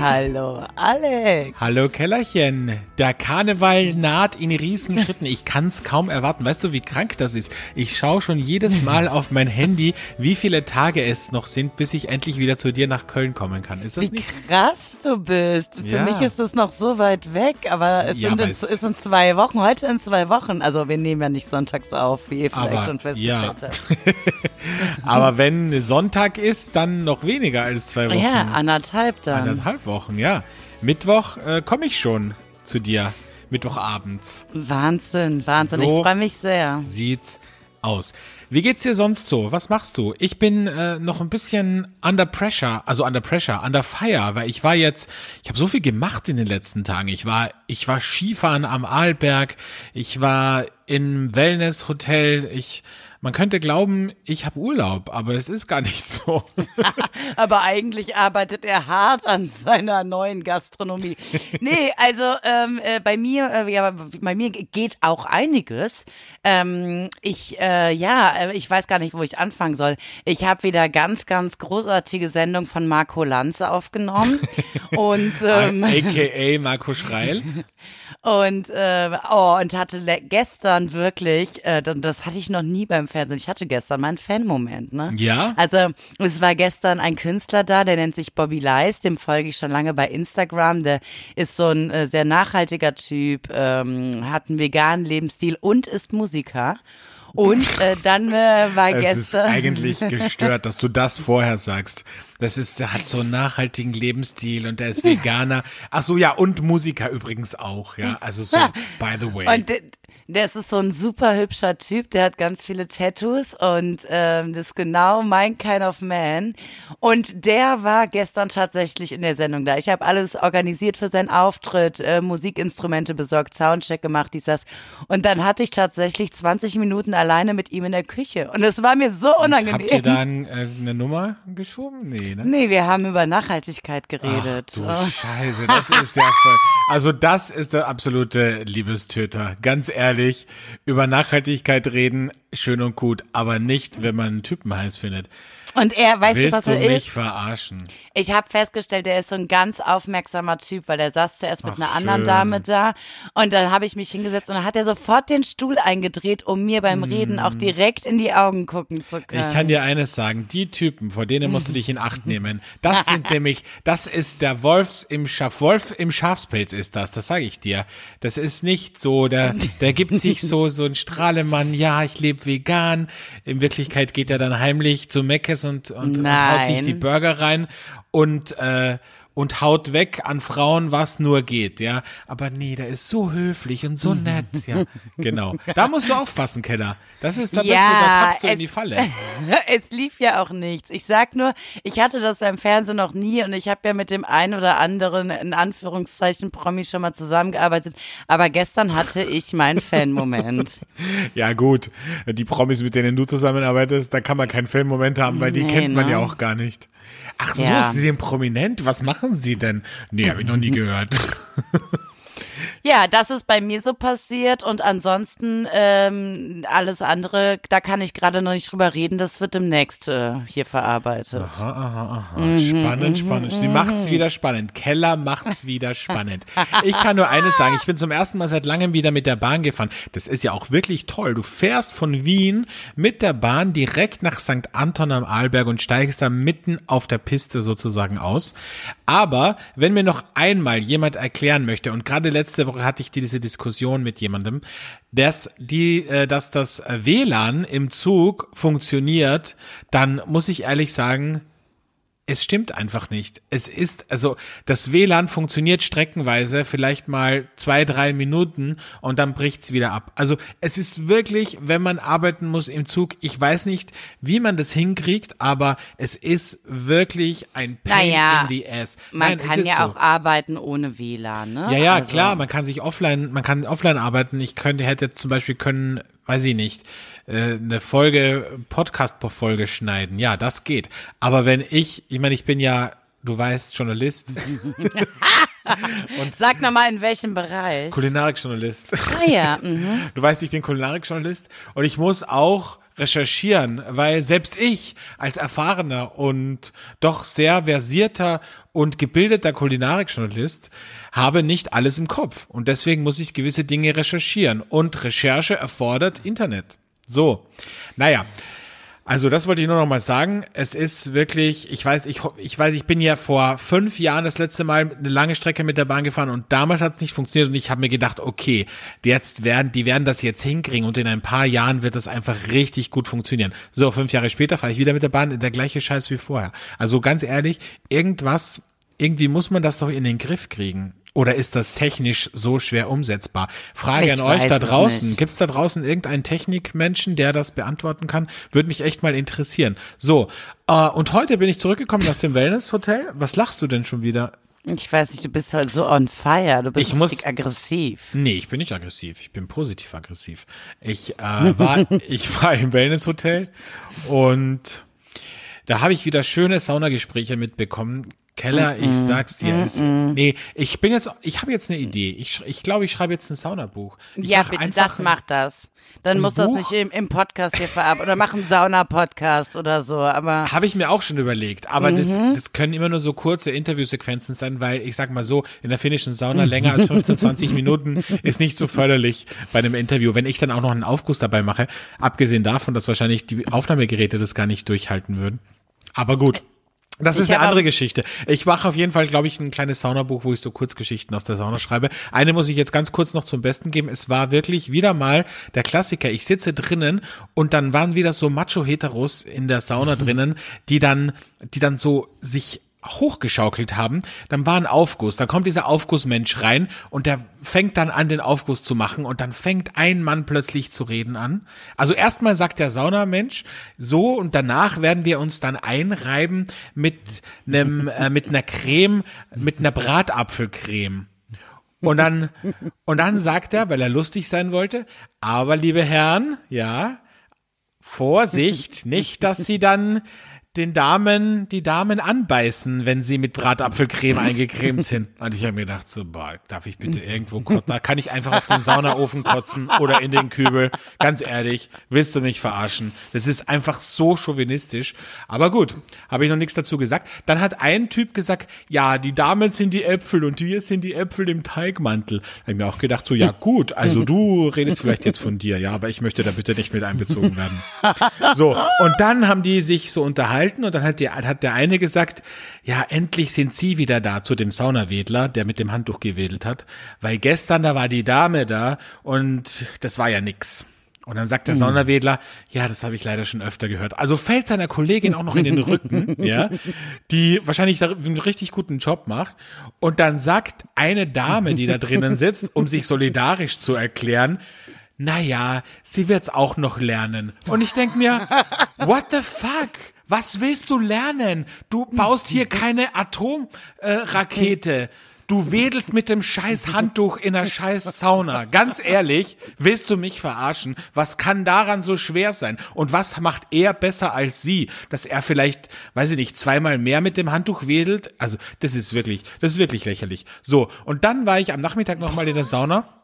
Hallo, Alex. Hallo Kellerchen. Der Karneval naht in Riesenschritten. Ich kann's kaum erwarten. Weißt du, wie krank das ist? Ich schaue schon jedes Mal auf mein Handy, wie viele Tage es noch sind, bis ich endlich wieder zu dir nach Köln kommen kann. Ist das wie nicht? krass du bist. Für Ja. mich ist es noch so weit weg, aber es Ja, sind in, es- ist in zwei Wochen, heute in zwei Wochen. Also wir nehmen ja nicht sonntags auf, wie ihr vielleicht Aber, schon festgestellt ja. habt. Aber wenn Sonntag ist, dann noch weniger als zwei Wochen. Ja, anderthalb dann. Anderthalb Wochen, ja. Mittwoch äh, komme ich schon zu dir. Mittwochabends Wahnsinn, Wahnsinn. So. Ich freue mich sehr. sieht's aus. Wie geht's dir sonst so? Was machst du? Ich bin äh, noch ein bisschen under pressure, also under pressure, under fire, weil ich war jetzt, ich habe so viel gemacht in den letzten Tagen. Ich war, ich war Skifahren am Arlberg, ich war im Wellness-Hotel, ich, man könnte glauben, ich habe Urlaub, aber es ist gar nicht so. Aber eigentlich arbeitet er hart an seiner neuen Gastronomie. Nee, also ähm, äh, bei mir, äh, ja, bei mir geht auch einiges. Ähm, ich, äh, ja, äh, ich weiß gar nicht, wo ich anfangen soll. Ich habe wieder ganz, ganz großartige Sendung von Marco Lanze aufgenommen und ähm, AKA Marco Schreil. und äh, oh und hatte gestern wirklich, äh, das- das hatte ich noch nie beim Fernsehen. Ich hatte gestern meinen Fan-Moment, ne? Ja? Also es war gestern ein Künstler da, der nennt sich Bobby Leis, dem folge ich schon lange bei Instagram. Der ist so ein äh, sehr nachhaltiger Typ, ähm, hat einen veganen Lebensstil und ist Musiker. Und äh, dann äh, war Es ist gestern. eigentlich gestört, dass du das vorher sagst. Das ist, der hat so einen nachhaltigen Lebensstil und der ist Veganer. Ach so, ja, und Musiker übrigens auch, ja. Also so, by the way. Und der, das ist so ein super hübscher Typ, der hat ganz viele Tattoos und ähm, das ist genau mein kind of man. Und der war gestern tatsächlich in der Sendung da. Ich habe alles organisiert für seinen Auftritt, äh, Musikinstrumente besorgt, Soundcheck gemacht, dies, das. Und dann hatte ich tatsächlich 20 Minuten alleine mit ihm in der Küche. Und es war mir so unangenehm. Habt ihr da ein, äh, eine Nummer geschoben? Nee, ne? Nee, wir haben über Nachhaltigkeit Ach geredet. du Oh. Scheiße, das ist ja voll. Also das ist der absolute Liebestöter. Ganz ehrlich, über Nachhaltigkeit reden, schön und gut, aber nicht, wenn man einen Typen heiß findet. Und er, weißt du, was Willst du er mich ist? verarschen? Ich habe festgestellt, der ist so ein ganz aufmerksamer Typ, weil der saß zuerst mit Ach, einer anderen schön. Dame da und dann habe ich mich hingesetzt und dann hat er sofort den Stuhl eingedreht, um mir beim Reden auch direkt in die Augen gucken zu können. Ich kann dir eines sagen, die Typen, vor denen musst du dich in Acht nehmen. Das sind nämlich, das ist der Wolfs im Schaf, Wolf im Schafspelz ist das, das sage ich dir. Das ist nicht so, der, der gibt sich so, so ein Strahlemann, ja, ich lebe vegan. In Wirklichkeit geht er dann heimlich zu Meckes und, und, und haut sich die Burger rein. Und, äh, und haut weg an Frauen, was nur geht, ja. Aber nee, der ist so höflich und so nett, ja. Genau. Da musst du aufpassen, Keller. Das ist, da, bist du, da tappst du in die Falle. es lief ja auch nichts. Ich sag nur, ich hatte das beim Fernsehen noch nie und ich habe ja mit dem einen oder anderen in Anführungszeichen Promi schon mal zusammengearbeitet, aber gestern hatte ich meinen Fan-Moment. Ja, gut. Die Promis, mit denen du zusammenarbeitest, da kann man keinen Filmmoment haben, weil die Nee, kennt man ne? ja auch gar nicht. Ach so, Ja. Sie sind prominent. Was machen Sie denn? Nee, habe ich noch nie gehört. Ja, das ist bei mir so passiert und ansonsten ähm, alles andere, da kann ich gerade noch nicht drüber reden, das wird demnächst äh, hier verarbeitet. Aha, aha, aha. Spannend, spannend. Sie macht's wieder spannend. Keller macht's wieder spannend. Ich kann nur eines sagen. Ich bin zum ersten Mal seit langem wieder mit der Bahn gefahren. Das ist ja auch wirklich toll. Du fährst von Wien mit der Bahn direkt nach St. Anton am Arlberg und steigst da mitten auf der Piste sozusagen aus. Aber wenn mir noch einmal jemand erklären möchte, und gerade letzte Woche hatte ich diese Diskussion mit jemandem, dass die, äh, dass das WLAN im Zug funktioniert, dann muss ich ehrlich sagen, es stimmt einfach nicht. Es ist, also das WLAN funktioniert streckenweise vielleicht mal zwei, drei Minuten und dann bricht's wieder ab. Also es ist wirklich, wenn man arbeiten muss im Zug, ich weiß nicht, wie man das hinkriegt, aber es ist wirklich ein Pain Naja, in the ass. Man Nein, kann ja so. auch arbeiten ohne WLAN, ne? Ja, ja, Also- klar, man kann sich offline, man kann offline arbeiten. Ich könnte, hätte zum Beispiel können, weiß ich nicht, äh, eine Folge, Podcast-Folge schneiden. Ja, das geht. Aber wenn ich, ich meine, ich bin ja, du weißt, Journalist. Und Sag nochmal, in welchem Bereich? Kulinarikjournalist. Ah ja. Mhm. Du weißt, ich bin Kulinarikjournalist und ich muss auch recherchieren, weil selbst ich als erfahrener und doch sehr versierter und gebildeter Kulinarikjournalist habe nicht alles im Kopf. Und deswegen muss ich gewisse Dinge recherchieren. Und Recherche erfordert Internet. So, naja, also das wollte ich nur noch mal sagen. Es ist wirklich, ich weiß, ich, ich weiß, ich bin ja vor fünf Jahren das letzte Mal eine lange Strecke mit der Bahn gefahren und damals hat es nicht funktioniert und ich habe mir gedacht, okay, jetzt werden, die werden das jetzt hinkriegen und in ein paar Jahren wird das einfach richtig gut funktionieren. So, fünf Jahre später fahre ich wieder mit der Bahn, der gleiche Scheiß wie vorher. Also ganz ehrlich, irgendwas, irgendwie muss man das doch in den Griff kriegen. Oder ist das technisch so schwer umsetzbar? Frage ich an euch da draußen. Gibt es da draußen irgendeinen Technikmenschen, der das beantworten kann? Würde mich echt mal interessieren. So, äh, und heute bin ich zurückgekommen aus dem Wellness-Hotel. Was lachst du denn schon wieder? Ich weiß nicht, du bist heute so on fire. Du bist ich muss, aggressiv. Nee, ich bin nicht aggressiv. Ich bin positiv aggressiv. Ich äh, war, ich war im Wellness-Hotel und da habe ich wieder schöne Saunagespräche mitbekommen. Keller, ich sag's dir. Es, nee, ich bin jetzt, ich habe jetzt eine Idee. Ich, ich glaube, ich schreibe jetzt ein Saunabuch. Ich ja, bitte, das macht das. Dann muss Buch? das nicht im, im Podcast hier verarbeiten oder machen Sauna-Podcast oder so. Aber habe ich mir auch schon überlegt. Aber mhm. das, das können immer nur so kurze Interviewsequenzen sein, weil ich sag mal so, in der finnischen Sauna länger als 15, 20 Minuten ist nicht so förderlich bei einem Interview. Wenn ich dann auch noch einen Aufguss dabei mache, abgesehen davon, dass wahrscheinlich die Aufnahmegeräte das gar nicht durchhalten würden. Aber gut. Das ist eine andere Geschichte. Ich mache auf jeden Fall, glaube ich, ein kleines Saunabuch, wo ich so Kurzgeschichten aus der Sauna schreibe. Eine muss ich jetzt ganz kurz noch zum Besten geben. Es war wirklich wieder mal der Klassiker. Ich sitze drinnen und dann waren wieder so Macho-Heteros in der Sauna mhm. drinnen, die dann, die dann so sich hochgeschaukelt haben, dann war ein Aufguss, dann kommt dieser Aufgussmensch rein und der fängt dann an, den Aufguss zu machen und dann fängt ein Mann plötzlich zu reden an. Also erstmal sagt der Saunamensch so und danach werden wir uns dann einreiben mit einem, äh, mit einer Creme, mit einer Bratapfelcreme. Und dann, und dann sagt er, weil er lustig sein wollte, aber liebe Herren, ja, Vorsicht, nicht, dass sie dann den Damen, die Damen anbeißen, wenn sie mit Bratapfelcreme eingecremt sind. Und ich habe mir gedacht, so, boah, darf ich bitte irgendwo kotzen? Da kann ich einfach auf den Saunaofen kotzen oder in den Kübel. Ganz ehrlich, willst du mich verarschen? Das ist einfach so chauvinistisch. Aber gut, habe ich noch nichts dazu gesagt. Dann hat ein Typ gesagt, ja, die Damen sind die Äpfel und wir sind die Äpfel im Teigmantel. Habe ich mir auch gedacht, so, ja gut, also du redest vielleicht jetzt von dir, ja, aber ich möchte da bitte nicht mit einbezogen werden. So, und dann haben die sich so unterhalten unterhalten und dann hat, die, hat der eine gesagt, ja, endlich sind Sie wieder da zu dem Saunawedler, der mit dem Handtuch gewedelt hat, weil gestern da war die Dame da und das war ja nix. Und dann sagt der hm. Saunawedler, ja, das habe ich leider schon öfter gehört. Also fällt seiner Kollegin auch noch in den Rücken, ja, die wahrscheinlich einen richtig guten Job macht. Und dann sagt eine Dame, die da drinnen sitzt, um sich solidarisch zu erklären, naja, sie wird's auch noch lernen. Und ich denk mir, what the fuck? Was willst du lernen? Du baust hier keine Atomrakete. Äh, du wedelst mit dem scheiß Handtuch in der scheiß Sauna. Ganz ehrlich, willst du mich verarschen? Was kann daran so schwer sein? Und was macht er besser als sie? Dass er vielleicht, weiß ich nicht, zweimal mehr mit dem Handtuch wedelt? Also, das ist wirklich, das ist wirklich lächerlich. So. Und dann war ich am Nachmittag nochmal in der Sauna.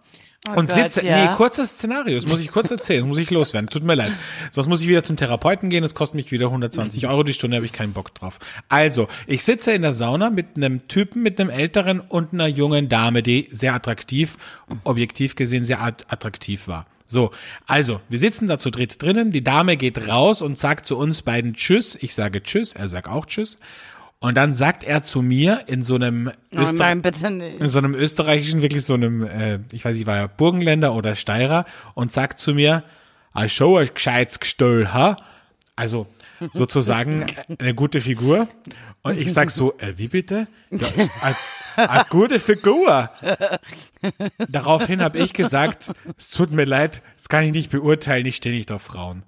Oh und Gott, sitze, ja. nee, kurzes Szenario, das muss ich kurz erzählen, das muss ich loswerden, tut mir leid. Sonst muss ich wieder zum Therapeuten gehen, das kostet mich wieder 120 Euro die Stunde, habe ich keinen Bock drauf. Also, ich sitze in der Sauna mit einem Typen, mit einem älteren und einer jungen Dame, die sehr attraktiv, objektiv gesehen sehr attraktiv war. So, also, wir sitzen da zu dritt drinnen, die Dame geht raus und sagt zu uns beiden Tschüss, ich sage Tschüss, er sagt auch Tschüss und dann sagt er zu mir in so einem, oh nein, nicht. in so einem österreichischen, wirklich so einem, äh, ich weiß nicht, war ja Burgenländer oder Steirer und sagt zu mir, I show euch gescheites Gestell, ha? Also sozusagen eine gute Figur. Und ich sag so, äh, wie bitte? Ja, eine gute Figur. Daraufhin habe ich gesagt, es tut mir leid, das kann ich nicht beurteilen, ich stehe nicht auf Frauen.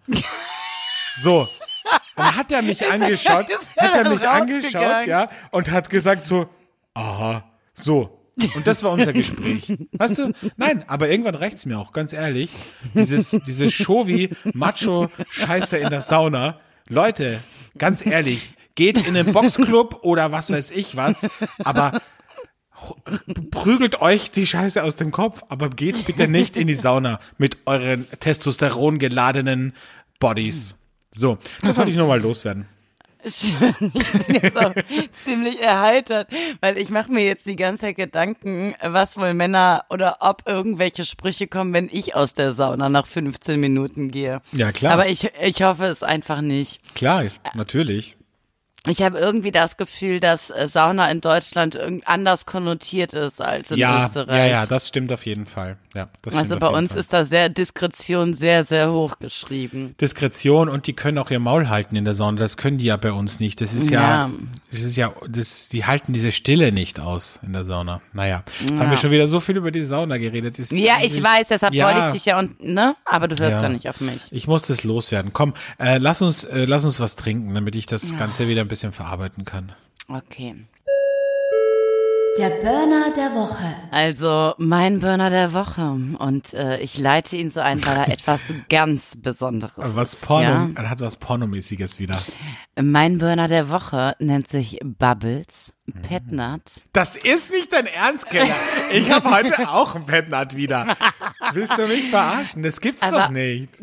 So, dann hat er mich angeschaut, hat er mich angeschaut, ja, und hat gesagt so, aha, so. Und das war unser Gespräch. Weißt du? Nein, aber irgendwann reicht's mir auch, ganz ehrlich. Dieses, dieses Shovi, Macho, Scheiße in der Sauna. Leute, ganz ehrlich, geht in einen Boxclub oder was weiß ich was, aber prügelt euch die Scheiße aus dem Kopf, aber geht bitte nicht in die Sauna mit euren Testosteron geladenen Bodies. So, das wollte ich nur mal loswerden. Schön. Ich bin jetzt auch ziemlich erheitert, weil ich mache mir jetzt die ganze Zeit Gedanken, was wohl Männer oder ob irgendwelche Sprüche kommen, wenn ich aus der Sauna nach 15 Minuten gehe. Ja, klar. Aber ich, ich hoffe es einfach nicht. Klar, natürlich. Ich habe irgendwie das Gefühl, dass äh, Sauna in Deutschland anders konnotiert ist als in ja, Österreich. Ja, ja, das stimmt auf jeden Fall. Ja, also bei uns Fall. ist da sehr Diskretion sehr, sehr hoch geschrieben. Diskretion und die können auch ihr Maul halten in der Sauna. Das können die ja bei uns nicht. Das ist ja, ja das ist ja, das, die halten diese Stille nicht aus in der Sauna. Naja, jetzt ja. haben wir schon wieder so viel über die Sauna geredet. Das ja, ich weiß, deshalb wollte ich dich ja und, ne? Aber du hörst ja, nicht auf mich. Ich muss das loswerden. Komm, äh, lass uns, äh, lass uns was trinken, damit ich das Ganze wieder ein bisschen verarbeiten kann. Okay. Der Burner der Woche. Also mein Burner der Woche und äh, ich leite ihn so ein, weil er etwas ganz Besonderes was Porno, ja? Er hat was Pornomäßiges wieder. Mein Burner der Woche nennt sich Bubbles mhm. Petnat. Das ist nicht dein Ernst, Keller. Ich habe heute auch ein Petnat wieder. Willst du mich verarschen? Das gibt's Aber doch nicht.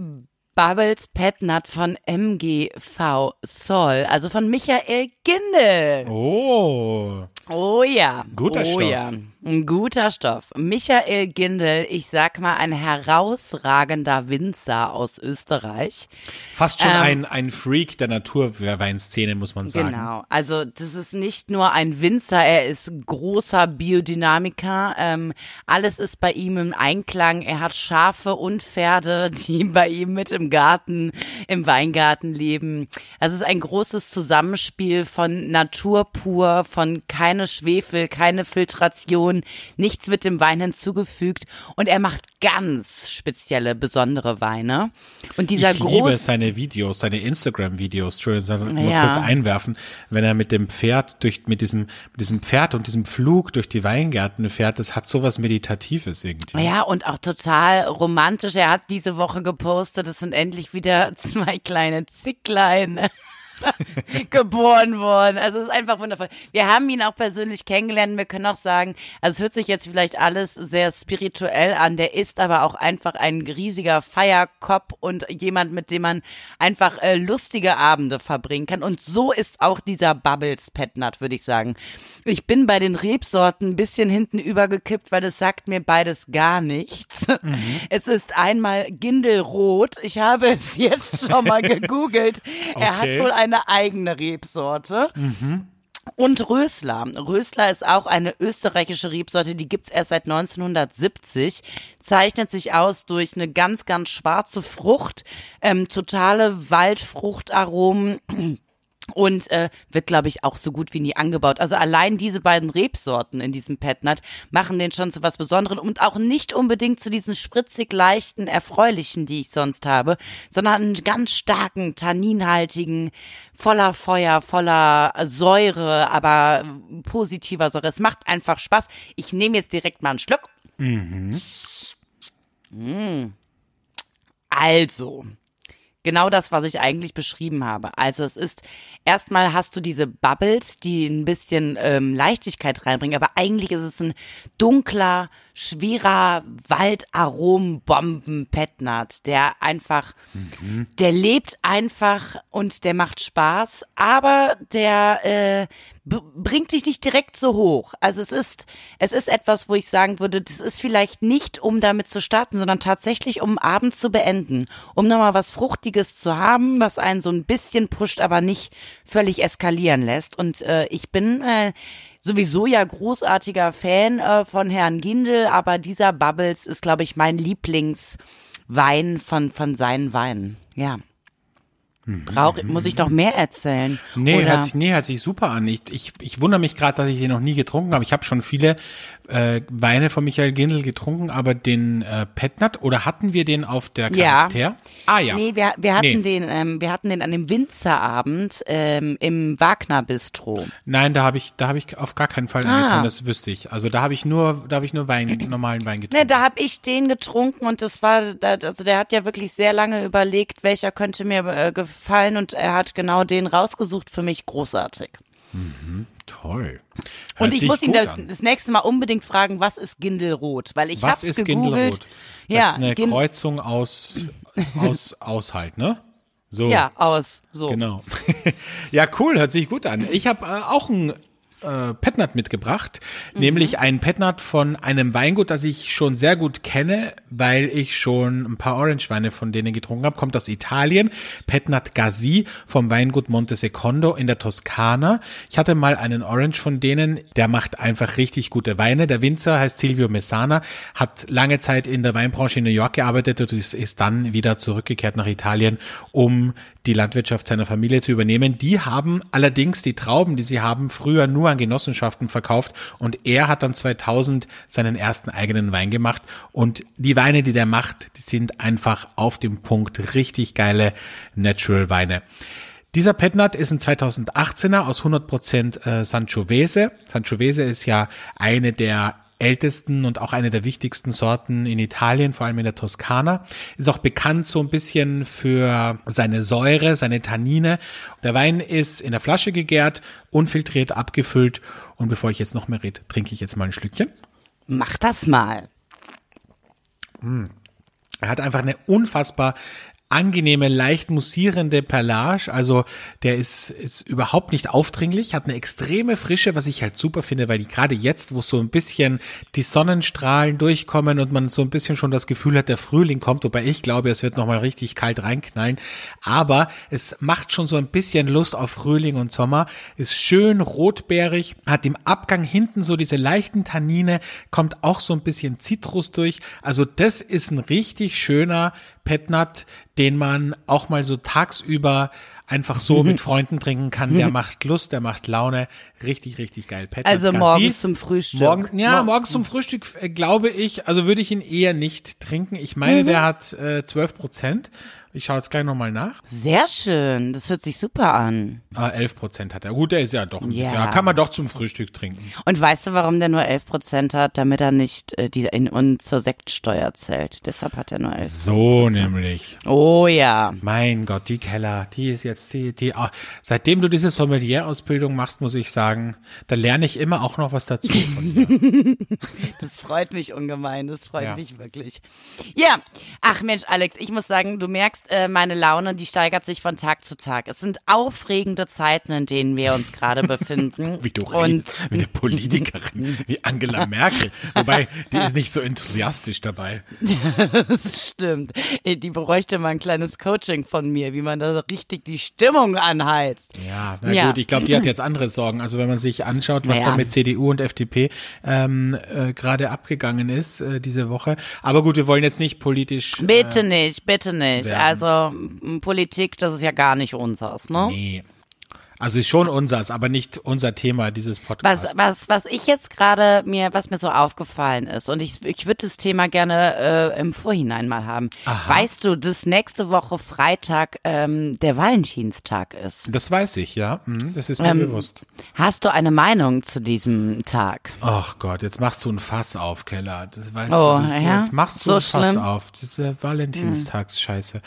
Bubbles Petnat von MGV Sol, also von Michael Gindel. Oh. Oh ja. Guter oh Stoff. Ja. Ein guter Stoff. Michael Gindel, ich sag mal, ein herausragender Winzer aus Österreich. Fast schon ähm, ein, ein Freak der Naturweinszene, muss man sagen. Genau. Also, das ist nicht nur ein Winzer, er ist großer Biodynamiker. Ähm, alles ist bei ihm im Einklang. Er hat Schafe und Pferde, die bei ihm mit im Garten, im Weingarten leben. Es ist ein großes Zusammenspiel von Natur pur, von keine Schwefel, keine Filtration Boden, nichts wird dem Wein hinzugefügt und er macht ganz spezielle, besondere Weine. Und dieser ich liebe seine Videos, seine Instagram-Videos, Entschuldigung, nur ja. kurz einwerfen, wenn er mit dem Pferd durch, mit diesem, mit diesem Pferd und diesem Flug durch die Weingärten fährt, das hat sowas Meditatives irgendwie. Ja, und auch total romantisch. Er hat diese Woche gepostet, es sind endlich wieder zwei kleine Zicklein. geboren worden. Also es ist einfach wundervoll. Wir haben ihn auch persönlich kennengelernt. Wir können auch sagen, also es hört sich jetzt vielleicht alles sehr spirituell an. Der ist aber auch einfach ein riesiger Feierkopf und jemand, mit dem man einfach äh, lustige Abende verbringen kann. Und so ist auch dieser Bubbles Petnat, würde ich sagen. Ich bin bei den Rebsorten ein bisschen hinten übergekippt, weil es sagt mir beides gar nichts. Mhm. Es ist einmal Gindelrot. Ich habe es jetzt schon mal gegoogelt. Okay. Er hat wohl eine eigene Rebsorte. Mhm. Und Rösler. Rösler ist auch eine österreichische Rebsorte, die gibt's erst seit 1970, zeichnet sich aus durch eine ganz, ganz schwarze Frucht, ähm, totale Waldfruchtaromen und äh, wird, glaube ich, auch so gut wie nie angebaut. Also allein diese beiden Rebsorten in diesem Petnat machen den schon zu was Besonderem und auch nicht unbedingt zu diesen spritzig leichten, erfreulichen, die ich sonst habe, sondern einen ganz starken, tanninhaltigen, voller Feuer, voller Säure, aber positiver Säure. Es macht einfach Spaß. Ich nehme jetzt direkt mal einen Schluck. Mhm. Mmh. Also, genau das, was ich eigentlich beschrieben habe. Also es ist, erstmal hast du diese Bubbles, die ein bisschen ähm, Leichtigkeit reinbringen, aber eigentlich ist es ein dunkler, schwerer Waldarombomben-Petnat, der einfach, mhm. der lebt einfach und der macht Spaß, aber der äh, bringt dich nicht direkt so hoch. Also es ist, es ist etwas, wo ich sagen würde, das ist vielleicht nicht, um damit zu starten, sondern tatsächlich, um Abend zu beenden, um nochmal was Fruchtiges zu haben, was einen so ein bisschen pusht, aber nicht völlig eskalieren lässt. Und äh, ich bin äh, sowieso ja großartiger Fan äh, von Herrn Gindel, aber dieser Bubbles ist, glaube ich, mein Lieblingswein von, von seinen Weinen. Ja. Brauch, muss ich noch mehr erzählen? Nee, Oder- hört sich, nee, hört sich super an. Ich, ich, ich wundere mich gerade, dass ich den noch nie getrunken habe. Ich habe schon viele äh, Weine von Michael Gindel getrunken, aber den äh, Petnat, oder hatten wir den auf der Ja. Charakter? Ah ja. Nee, wir, wir hatten Nee. den, ähm, wir hatten den an dem Winzerabend ähm, im Wagner Bistro. Nein, da habe ich, da habe ich auf gar keinen Fall Ah. getrunken, das wüsste ich. Also da habe ich nur, da habe ich nur Wein, normalen Wein getrunken. Ne, da habe ich den getrunken und das war, also der hat ja wirklich sehr lange überlegt, welcher könnte mir äh, gefallen und er hat genau den rausgesucht für mich großartig. Toll. Hört Und ich muss ihn das, das nächste Mal unbedingt fragen, was ist Gindelrot? Weil ich Was hab's ist gegoogelt. Gindelrot? Das Ja, ist eine Gin- Kreuzung aus, aus, aus halt, ne? So. ja, aus, so. Genau. ja, cool, hört sich gut an. Ich habe äh, auch ein äh, Petnat mitgebracht, Mhm. nämlich ein Petnat von einem Weingut, das ich schon sehr gut kenne, weil ich schon ein paar Orange-Weine von denen getrunken habe. Kommt aus Italien. Petnat Gazi vom Weingut Monte Secondo in der Toskana. Ich hatte mal einen Orange von denen, der macht einfach richtig gute Weine. Der Winzer heißt Silvio Messana, hat lange Zeit in der Weinbranche in New York gearbeitet und ist, ist dann wieder zurückgekehrt nach Italien, um die Landwirtschaft seiner Familie zu übernehmen. Die haben allerdings die Trauben, die sie haben, früher nur an Genossenschaften verkauft und er hat dann 2000 seinen ersten eigenen Wein gemacht und die Weine, die der macht, die sind einfach auf dem Punkt richtig geile Natural Weine. Dieser Petnat ist ein 2018er aus 100% äh, Sangiovese. Sangiovese ist ja eine der ältesten und auch eine der wichtigsten Sorten in Italien, vor allem in der Toskana. Ist auch bekannt so ein bisschen für seine Säure, seine Tannine. Der Wein ist in der Flasche gegärt, unfiltriert abgefüllt. Und bevor ich jetzt noch mehr rede, trinke ich jetzt mal ein Schlückchen. Mach das mal. Er hat einfach eine unfassbar angenehme, leicht mussierende Perlage. Also der ist, ist überhaupt nicht aufdringlich, hat eine extreme Frische, was ich halt super finde, weil die gerade jetzt, wo so ein bisschen die Sonnenstrahlen durchkommen und man so ein bisschen schon das Gefühl hat, der Frühling kommt, wobei ich glaube, es wird nochmal richtig kalt reinknallen. Aber es macht schon so ein bisschen Lust auf Frühling und Sommer, ist schön rotbeerig, hat im Abgang hinten so diese leichten Tannine, kommt auch so ein bisschen Zitrus durch. Also das ist ein richtig schöner Petnat, den man auch mal so tagsüber einfach so mit Freunden trinken kann. Der macht Lust, der macht Laune. Richtig, richtig geil. Petnat Also Gassi. morgens zum Frühstück. Morgen, ja, Mor- morgens zum Frühstück äh, glaube ich, also würde ich ihn eher nicht trinken. Ich meine, Mhm. der hat äh, 12 Prozent. Ich schaue jetzt gleich nochmal nach. Sehr schön. Das hört sich super an. Ah, 11 Prozent hat er. Gut, der ist ja doch ein Ja. bisschen. Kann man doch zum Frühstück trinken. Und weißt du, warum der nur 11% hat? Damit er nicht äh, die in, und zur Sektsteuer zählt. Deshalb hat er nur 11. So nämlich. Oh ja. Mein Gott, die Keller, die ist jetzt die, die, ah, seitdem du diese Sommelier-Ausbildung machst, muss ich sagen, da lerne ich immer auch noch was dazu von dir. Das freut mich ungemein. Das freut Ja. mich wirklich. Ja. Ach Mensch, Alex, ich muss sagen, du merkst, äh, meine Laune, die steigert sich von Tag zu Tag. Es sind aufregende Zeiten, in denen wir uns gerade befinden. Wie du Und redest, wie eine Politikerin, wie Angela Merkel. Wobei, die ist nicht so enthusiastisch dabei. Das stimmt. Äh, Die bräuchte mal ein kleines Coaching von mir, wie man da richtig die Stimmung anheizt. Ja, na Ja. gut, ich glaube, die hat jetzt andere Sorgen. Also wenn man sich anschaut, was Naja. da mit CDU und FDP ähm, äh, gerade abgegangen ist äh, diese Woche. Aber gut, wir wollen jetzt nicht politisch. Bitte nicht, bitte nicht. werden. Also Politik, das ist ja gar nicht unseres, ne? Nee. Also ist schon unseres, aber nicht unser Thema dieses Podcasts. Was, was, was ich jetzt gerade mir, was mir so aufgefallen ist, und ich, ich würde das Thema gerne äh, im Vorhinein mal haben. Weißt du, dass nächste Woche Freitag ähm, der Valentinstag ist? Das weiß ich, ja. Mhm, das ist mir Ähm, bewusst. Hast du eine Meinung zu diesem Tag? Ach Gott, jetzt machst du ein Fass auf, Keller. Das weißt Oh, du. Das, ja? Jetzt machst du So ein Fass schlimm? auf. Diese Valentinstagsscheiße.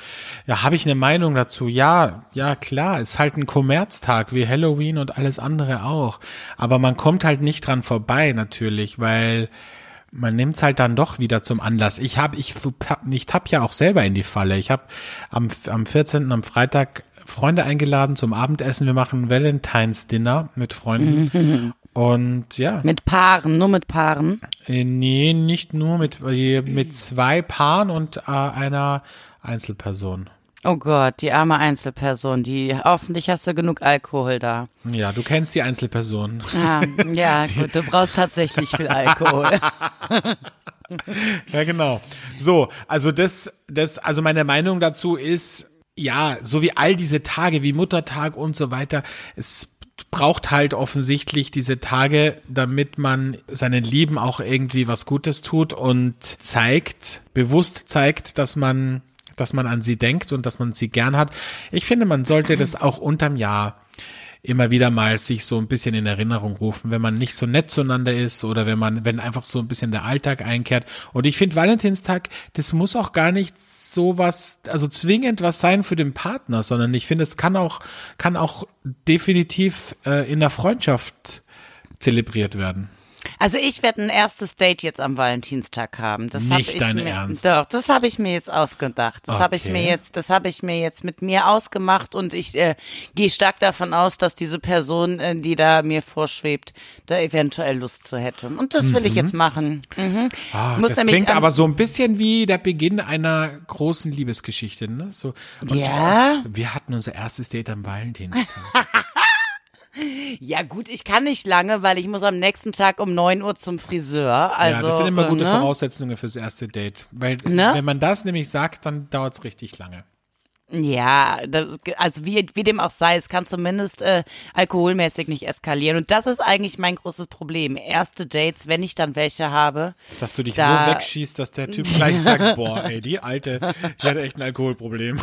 Ja, habe ich eine Meinung dazu? Ja, ja, klar. Ist halt ein Kommerztag wie Halloween und alles andere auch. Aber man kommt halt nicht dran vorbei, natürlich, weil man nimmt's halt dann doch wieder zum Anlass. Ich habe, ich, hab- ich tapp ja auch selber in die Falle. Ich habe am, am 14. am Freitag Freunde eingeladen zum Abendessen. Wir machen Valentine's Dinner mit Freunden. Und ja, Mit Paaren, nur mit Paaren? äh, Nee, nicht nur mit, äh, mit zwei Paaren und äh, einer Einzelperson. Oh Gott, die arme Einzelperson, die hoffentlich hast du genug Alkohol da. Ja, du kennst die Einzelperson. Ah, ja, gut, du brauchst tatsächlich viel Alkohol. Ja, genau. So, also das, das, also meine Meinung dazu ist, ja, so wie all diese Tage, wie Muttertag und so weiter, es braucht halt offensichtlich diese Tage, damit man seinen Lieben auch irgendwie was Gutes tut und zeigt, bewusst zeigt, dass man, dass man an sie denkt und dass man sie gern hat. Ich finde, man sollte das auch unterm Jahr immer wieder mal sich so ein bisschen in Erinnerung rufen, wenn man nicht so nett zueinander ist oder wenn man, wenn einfach so ein bisschen der Alltag einkehrt. Und ich finde Valentinstag, das muss auch gar nicht so was, also zwingend was sein für den Partner, sondern ich finde, es kann auch, kann auch definitiv äh, in der Freundschaft zelebriert werden. Also ich werde ein erstes Date jetzt am Valentinstag haben. Das Nicht ich dein mir, Ernst? Doch, das habe ich mir jetzt ausgedacht. Das habe ich Okay. mir jetzt, das habe ich mir jetzt mit mir ausgemacht und ich äh, gehe stark davon aus, dass diese Person, äh, die da mir vorschwebt, da eventuell Lust zu hätte. Und das will ich jetzt machen. Mhm. Ah, das nämlich klingt aber so ein bisschen wie der Beginn einer großen Liebesgeschichte, ne? So, Ja? Wir hatten unser erstes Date am Valentinstag. Ja gut, ich kann nicht lange, weil ich muss am nächsten Tag um 9 Uhr zum Friseur. Also, ja, das sind immer äh, gute ne? Voraussetzungen fürs erste Date. Weil, Ne? wenn man das nämlich sagt, dann dauert's richtig lange. Ja, das, also wie, wie dem auch sei, es kann zumindest äh, alkoholmäßig nicht eskalieren. Und das ist eigentlich mein großes Problem. Erste Dates, wenn ich dann welche habe. Dass du dich Da- so wegschießt, dass der Typ gleich sagt, boah, ey, die Alte, die hat echt ein Alkoholproblem.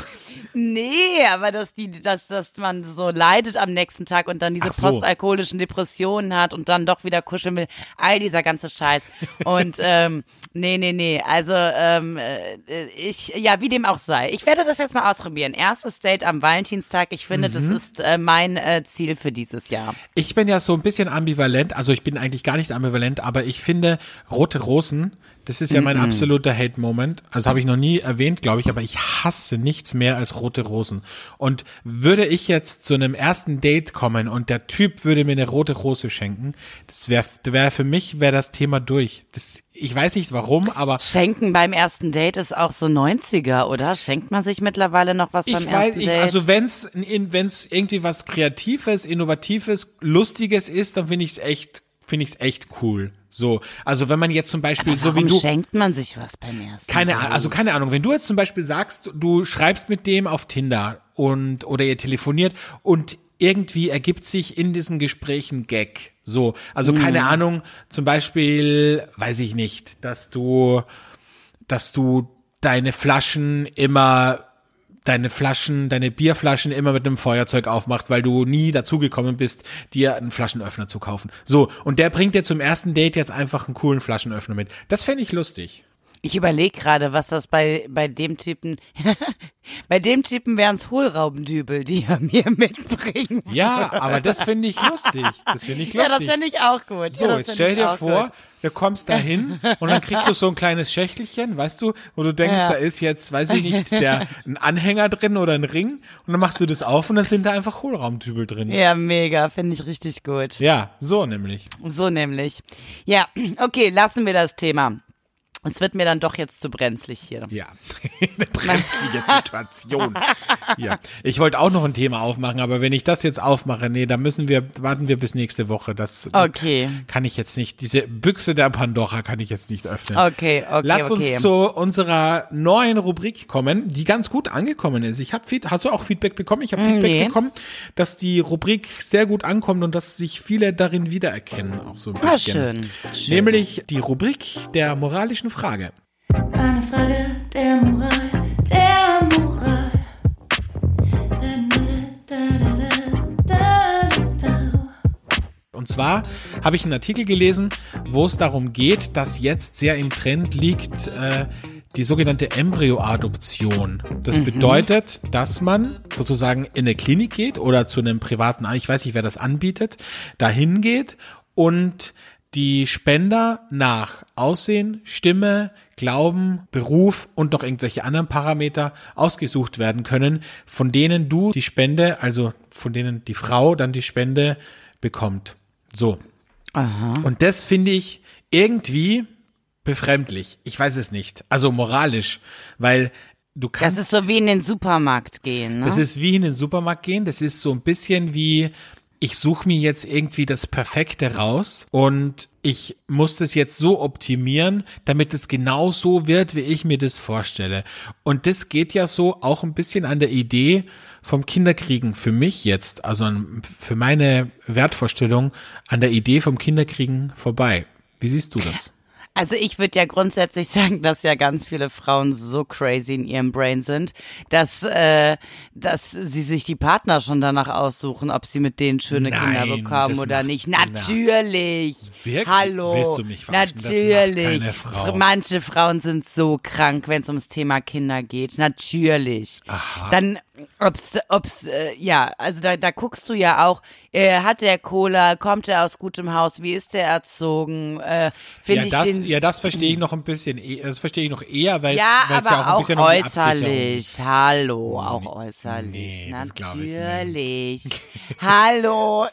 Nee, aber dass die, dass, dass man so leidet am nächsten Tag und dann diese so. postalkoholischen Depressionen hat und dann doch wieder kuscheln will. All dieser ganze Scheiß. Und ähm, nee, nee, nee. Also ähm, äh, ich, ja, wie dem auch sei. Ich werde das jetzt mal ausprobieren. Erstes Date am Valentinstag. Ich finde, das Mhm. ist äh, mein äh, Ziel für dieses Jahr. Ich bin ja so ein bisschen ambivalent, also ich bin eigentlich gar nicht ambivalent, aber ich finde rote Rosen, das ist ja mein absoluter Hate-Moment. Also habe ich noch nie erwähnt, glaube ich, aber ich hasse nichts mehr als rote Rosen. Und würde ich jetzt zu einem ersten Date kommen und der Typ würde mir eine rote Rose schenken, das wäre wär für mich wäre das Thema durch. Das, ich weiß nicht warum, aber Schenken beim ersten Date ist auch so 90er, oder? Schenkt man sich mittlerweile noch was beim Ich weiß, ersten ich, Date? also wenn's wenn's irgendwie was Kreatives, Innovatives, Lustiges ist, dann finde ich's echt, finde ich's echt cool. So, also wenn man jetzt zum Beispiel so wie du, schenkt man sich was beim ersten keine, Date? also keine Ahnung, wenn du jetzt zum Beispiel sagst, du schreibst mit dem auf Tinder und oder ihr telefoniert und irgendwie ergibt sich in diesem Gespräch ein Gag. So, also keine Mhm. Ahnung, zum Beispiel, weiß ich nicht, dass du, dass du deine Flaschen immer deine Flaschen, deine Bierflaschen immer mit einem Feuerzeug aufmachst, weil du nie dazugekommen bist, dir einen Flaschenöffner zu kaufen. So, und der bringt dir zum ersten Date jetzt einfach einen coolen Flaschenöffner mit. Das fände ich lustig. Ich überlege gerade, was das bei, bei dem Typen, bei dem Typen wären es Hohlraubendübel, die er mir mitbringen würde. Ja, aber das finde ich lustig. Das finde ich Ja, lustig. das finde ich auch gut. so, ja, jetzt stell dir vor, Gut. du kommst da hin und dann kriegst du so ein kleines Schächtelchen, weißt du, wo du denkst, Ja. da ist jetzt, weiß ich nicht, der, ein Anhänger drin oder ein Ring und dann machst du das auf und dann sind da einfach Hohlraumdübel drin. Ja, Ja, mega, finde ich richtig gut. so nämlich. So nämlich. Ja, okay, lassen wir das Thema. Es wird mir dann doch jetzt zu brenzlig hier. Ja, eine brenzlige Situation. ja, ich wollte auch noch ein Thema aufmachen, aber wenn ich das jetzt aufmache, nee, dann müssen wir, warten wir bis nächste Woche. Das Okay. kann ich jetzt nicht, diese Büchse der Pandora kann ich jetzt nicht öffnen. Okay, okay, Lass okay. uns zu unserer neuen Rubrik kommen, die ganz gut angekommen ist. Ich habe hast du auch Feedback bekommen? Ich habe Feedback Mm, nee. bekommen, dass die Rubrik sehr gut ankommt und dass sich viele darin wiedererkennen, auch so ein Ah, bisschen. schön. schön. Nämlich die Rubrik der moralischen Frage. Eine Frage der Moral, der Moral. Da, da, da, da, da, da. Und zwar habe ich einen Artikel gelesen, wo es darum geht, dass jetzt sehr im Trend liegt äh, die sogenannte Embryoadoption. Das bedeutet, dass man sozusagen in eine Klinik geht oder zu einem privaten, ich weiß nicht, wer das anbietet, dahin geht und die Spender nach Aussehen, Stimme, Glauben, Beruf und noch irgendwelche anderen Parameter ausgesucht werden können, von denen du die Spende, also von denen die Frau dann die Spende bekommt. So. Und das finde ich irgendwie befremdlich. Ich weiß es nicht. Also moralisch, weil du Das kannst. ist so wie in den Supermarkt gehen, ne? Das ist wie in den Supermarkt gehen. Das ist so ein bisschen wie, ich suche mir jetzt irgendwie das Perfekte raus und ich muss das jetzt so optimieren, damit es genau so wird, wie ich mir das vorstelle. Und das geht ja so auch ein bisschen an der Idee vom Kinderkriegen für mich jetzt, also für meine Wertvorstellung an der Idee vom Kinderkriegen vorbei. Wie siehst du das? Also ich würde ja grundsätzlich sagen, dass ja ganz viele Frauen so crazy in ihrem Brain sind, dass, äh, dass sie sich die Partner schon danach aussuchen, ob sie mit denen schöne Nein, Kinder bekommen oder macht, nicht. Natürlich. Wirklich? Hallo. Willst du mich verarschen? Natürlich. Frau. Manche Frauen sind so krank, wenn es ums Thema Kinder geht. Natürlich. Aha. Dann, ob's, ob's, äh, ja, also da, da guckst du ja auch, äh, hat der Cola, kommt er aus gutem Haus, wie ist der erzogen, äh, finde Ja ich das, den ja, das verstehe ich noch ein bisschen, eh- das verstehe ich noch eher, weil es ja, es ja auch ein auch bisschen Absicherung äußerlich. Hallo, auch äußerlich. nee, das glaub ich nicht. Natürlich. Hallo.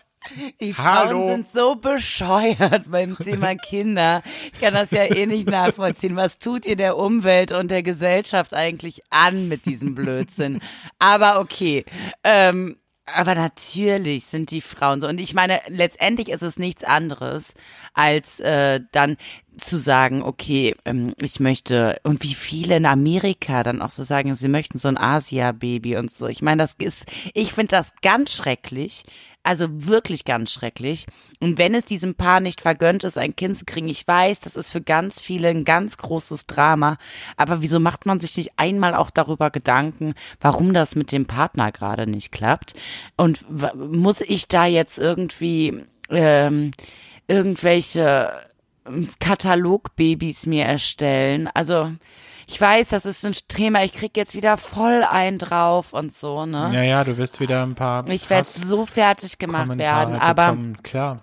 Die Frauen Hallo. sind so bescheuert beim Thema Kinder. Ich kann das ja eh nicht nachvollziehen. Was tut ihr der Umwelt und der Gesellschaft eigentlich an mit diesem Blödsinn? Aber okay. Ähm, aber natürlich sind die Frauen so. Und ich meine, letztendlich ist es nichts anderes, als äh, dann zu sagen, okay, ähm, ich möchte, und wie viele in Amerika dann auch so sagen, sie möchten so ein Asia-Baby und so. Ich meine, das ist, ich finde das ganz schrecklich. Also wirklich ganz schrecklich. Und wenn es diesem Paar nicht vergönnt ist, ein Kind zu kriegen, ich weiß, das ist für ganz viele ein ganz großes Drama. Aber wieso macht man sich nicht einmal auch darüber Gedanken, warum das mit dem Partner gerade nicht klappt? Und muss ich da jetzt irgendwie ähm, irgendwelche ähm, Katalogbabys mir erstellen? Also ich weiß, das ist ein Thema, ich krieg jetzt wieder voll ein drauf und so, ne? Ja, ja, du wirst wieder ein paar Ich werde so fertig gemacht Kommentare werden, aber bekommen, klar.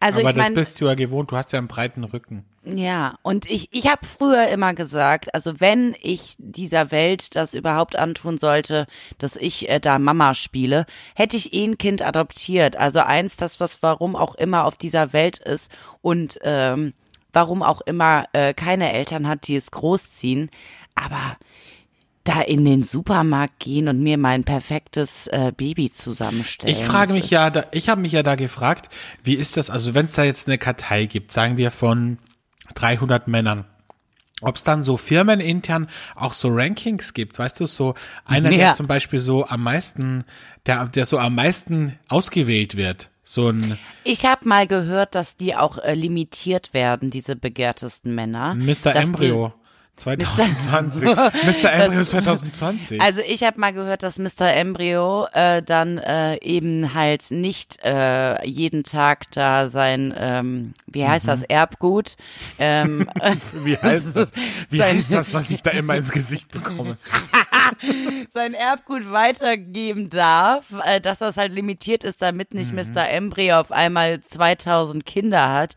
also aber ich das meine, bist du ja gewohnt, du hast ja einen breiten Rücken. ja, und ich ich habe früher immer gesagt, also wenn ich dieser Welt das überhaupt antun sollte, dass ich äh, da Mama spiele, hätte ich eh ein Kind adoptiert, also eins, das was warum auch immer auf dieser Welt ist und ähm, warum auch immer äh, keine Eltern hat, die es großziehen, aber da in den Supermarkt gehen und mir mein perfektes äh, Baby zusammenstellen. Ich frage mich ja, da, ich habe mich ja da gefragt, wie ist das, also wenn es da jetzt eine Kartei gibt, sagen wir von 300 Männern, ob es dann so firmenintern auch so Rankings gibt, weißt du, so einer, Ja. der zum Beispiel so am meisten, der, der so am meisten ausgewählt wird, so ein Ich habe mal gehört, dass die auch äh, limitiert werden, diese begehrtesten Männer. Mr. Embryo 2020, Mr. Embryo Das- 2020. Die, also ich habe mal gehört, dass Mr. Embryo äh, dann äh, eben halt nicht äh, jeden Tag da sein, ähm, wie heißt das, Erbgut, ähm, wie heißt das? Wie heißt das, was ich da immer ins Gesicht bekomme? sein Erbgut weitergeben darf, äh, dass das halt limitiert ist, damit nicht Mhm. Mr. Embryo auf einmal 2000 Kinder hat.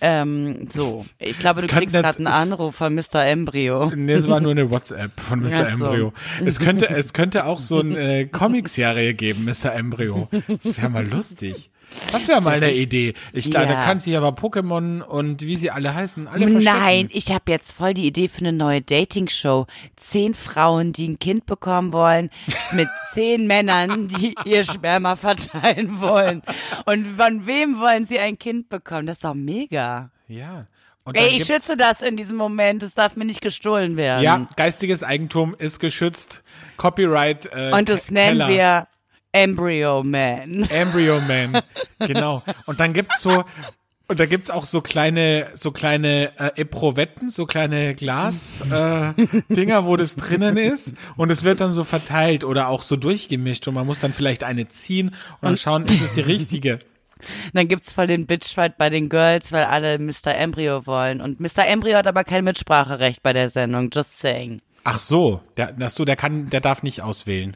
Ähm, so, ich glaube, du kriegst gerade einen Anruf von Mr. Embryo. Nee, es war nur eine WhatsApp von Mr. So. Embryo. Es könnte, es könnte auch so eine äh, Comic-Serie geben, Mr. Embryo. Das wäre mal lustig. Das wäre mal eine Idee. Ich glaube, da Ja. kann sich aber Pokémon und wie sie alle heißen, alle verstecken. Nein, ich habe jetzt voll die Idee für eine neue Dating-Show. Zehn Frauen, die ein Kind bekommen wollen, mit zehn Männern, die ihr Sperma verteilen wollen. Und von wem wollen sie ein Kind bekommen? Das ist doch mega. Ja. Ey, ich schütze das in diesem Moment. Es darf mir nicht gestohlen werden. Ja, geistiges Eigentum ist geschützt. Copyright. Äh, Und das Ke- nennen Keller. wir Embryo Man. Embryo Man. genau. Und dann gibt's so und da gibt's auch so kleine so kleine äh, Eprovetten, so kleine Glas äh, Dinger, wo das drinnen ist und es wird dann so verteilt oder auch so durchgemischt und man muss dann vielleicht eine ziehen und dann schauen, ist es die richtige. Dann gibt's voll den Bitchfight bei den Girls, weil alle Mr. Embryo wollen. Und Mr. Embryo hat aber kein Mitspracherecht bei der Sendung. Just saying. Ach so, der ach so, der kann der darf nicht auswählen.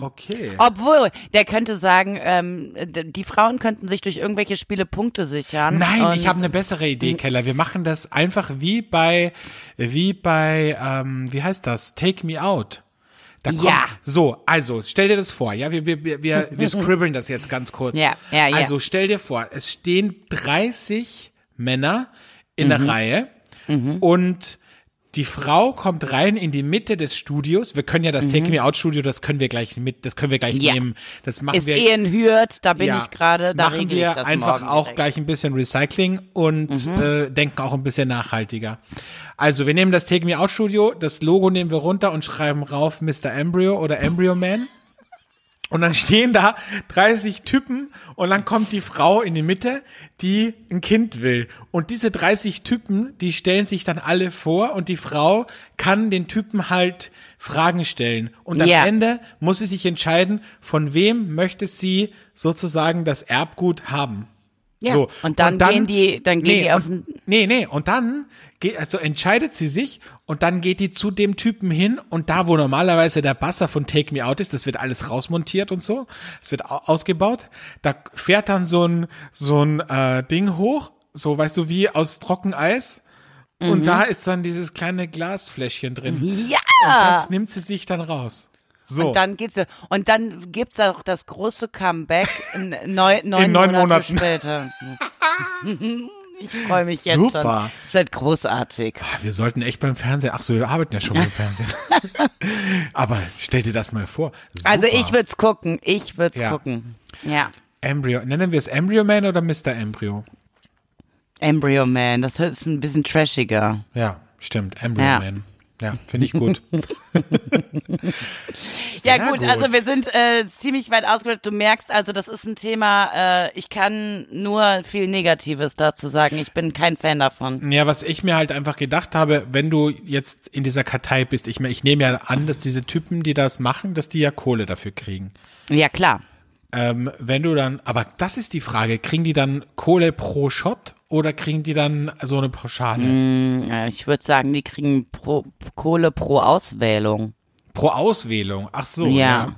Okay. Obwohl, der könnte sagen, ähm, die Frauen könnten sich durch irgendwelche Spiele Punkte sichern. Nein, ich habe eine bessere Idee, Keller. Wir machen das einfach wie bei, wie bei, ähm, wie heißt das? Take Me Out. Da kommt, Ja. So, also stell dir das vor, ja, wir, wir, wir, wir, wir scribbeln das jetzt ganz kurz. Ja, ja, ja. Also stell dir vor, es stehen 30 Männer in der Mhm. Reihe und die Frau kommt rein in die Mitte des Studios. Wir können ja das Take Me Out Studio, das können wir gleich mit, das können wir gleich Mhm. Ja. nehmen. Das machen Ist wir. eh in Hürth, da bin ja, ich gerade, da machen wir einfach auch direkt. Mhm. gleich ein bisschen Recycling und äh, denken auch ein bisschen nachhaltiger. Also wir nehmen das Take Me Out Studio, das Logo nehmen wir runter und schreiben rauf Mr. Embryo oder Embryo Man. Und dann stehen da 30 Typen und dann kommt die Frau in die Mitte, die ein Kind will. Und diese 30 Typen, die stellen sich dann alle vor und die Frau kann den Typen halt Fragen stellen. Und am Ja. Ende muss sie sich entscheiden, von wem möchte sie sozusagen das Erbgut haben. Ja. So. Und dann gehen die- dann gehen nee, die auf und, Nee, nee, und dann geht, also entscheidet sie sich und dann geht die zu dem Typen hin und da, wo normalerweise der Basser von Take Me Out ist, das wird alles rausmontiert und so, das wird au- ausgebaut, da fährt dann so ein, so ein äh, Ding hoch, so, weißt du, wie aus Trockeneis und da ist dann dieses kleine Glasfläschchen drin. Ja! Das nimmt sie sich dann raus. So. Und dann geht's und dann gibt's auch das große Comeback in neun, neun, In neun Monate Monaten. später. Ich freue mich jetzt Super. schon. Es wird großartig. Ah, Wir sollten echt beim Fernsehen. Ach so, wir arbeiten ja schon beim Fernsehen. Aber stell dir das mal vor. Super. Also ich würd's gucken. Ich würd's Ja. gucken. Ja. Embryo. Nennen wir es Embryo Man oder Mr. Embryo? Embryo Man, das ist ein bisschen trashiger. Ja, stimmt. Embryo Ja. Man. Ja, finde ich gut. Ja Sehr gut, also wir sind äh, ziemlich weit ausgebildet. Du merkst also, das ist ein Thema, äh, ich kann nur viel Negatives dazu sagen. Ich bin kein Fan davon. Ja, was ich mir halt einfach gedacht habe, wenn du jetzt in dieser Kartei bist, ich, ich nehme ja an, dass diese Typen, die das machen, dass die ja Kohle dafür kriegen. Ja klar. Ähm, wenn du dann, aber das ist die Frage, kriegen die dann Kohle pro Shot oder kriegen die dann so eine Pauschale? Ja, ich würde sagen, die kriegen pro, Kohle pro Auswählung. Pro Auswählung. Ach so, Ja. ja.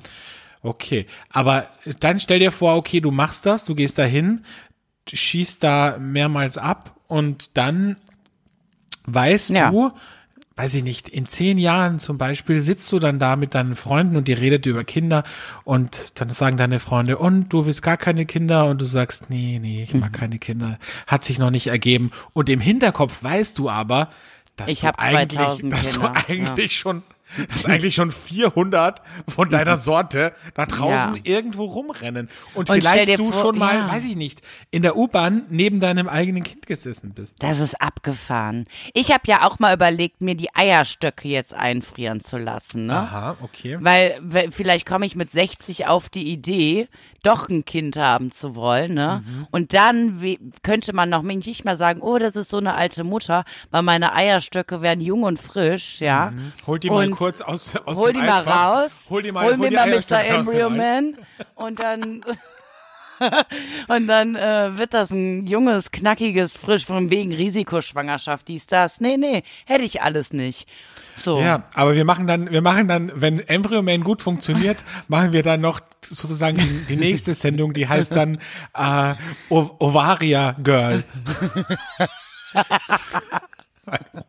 Okay. Aber dann stell dir vor, okay, du machst das, du gehst da hin, schießt da mehrmals ab und dann weißt Ja. du, weiß ich nicht, in zehn Jahren zum Beispiel sitzt du dann da mit deinen Freunden und die redet über Kinder und dann sagen deine Freunde, und du willst gar keine Kinder? Und du sagst, nee, nee, ich Mhm. mag keine Kinder, hat sich noch nicht ergeben. Und im Hinterkopf weißt du aber, dass Ich du eigentlich, 2000 dass Kinder, du eigentlich schon dass eigentlich schon 400 von deiner Sorte da draußen Ja. irgendwo rumrennen. Und, Und vielleicht du vor- schon mal, ja. weiß ich nicht, in der U-Bahn neben deinem eigenen Kind gesessen bist. Das ist abgefahren. Ich habe ja auch mal überlegt, mir die Eierstöcke jetzt einfrieren zu lassen. Ne? Aha, okay. Weil weil vielleicht komme ich mit 60 auf die Idee, doch ein Kind haben zu wollen, ne? Mhm. Und dann we- könnte man noch nicht mal sagen, oh, das ist so eine alte Mutter, weil meine Eierstöcke werden jung und frisch, ja. Hol die mal Und kurz aus, aus Hol dem die mal raus. Hol die mal, hol hol mir die mal Mr. Embryo. Man und dann und dann äh, wird das ein junges, knackiges, frisch von wegen Risikoschwangerschaft, dies, das. Nee, nee, hätte ich alles nicht. So. Ja, aber wir machen dann, wir machen dann, wenn Embryo Man gut funktioniert, machen wir dann noch sozusagen die, die nächste Sendung, die heißt dann äh, o Ovaria Girl.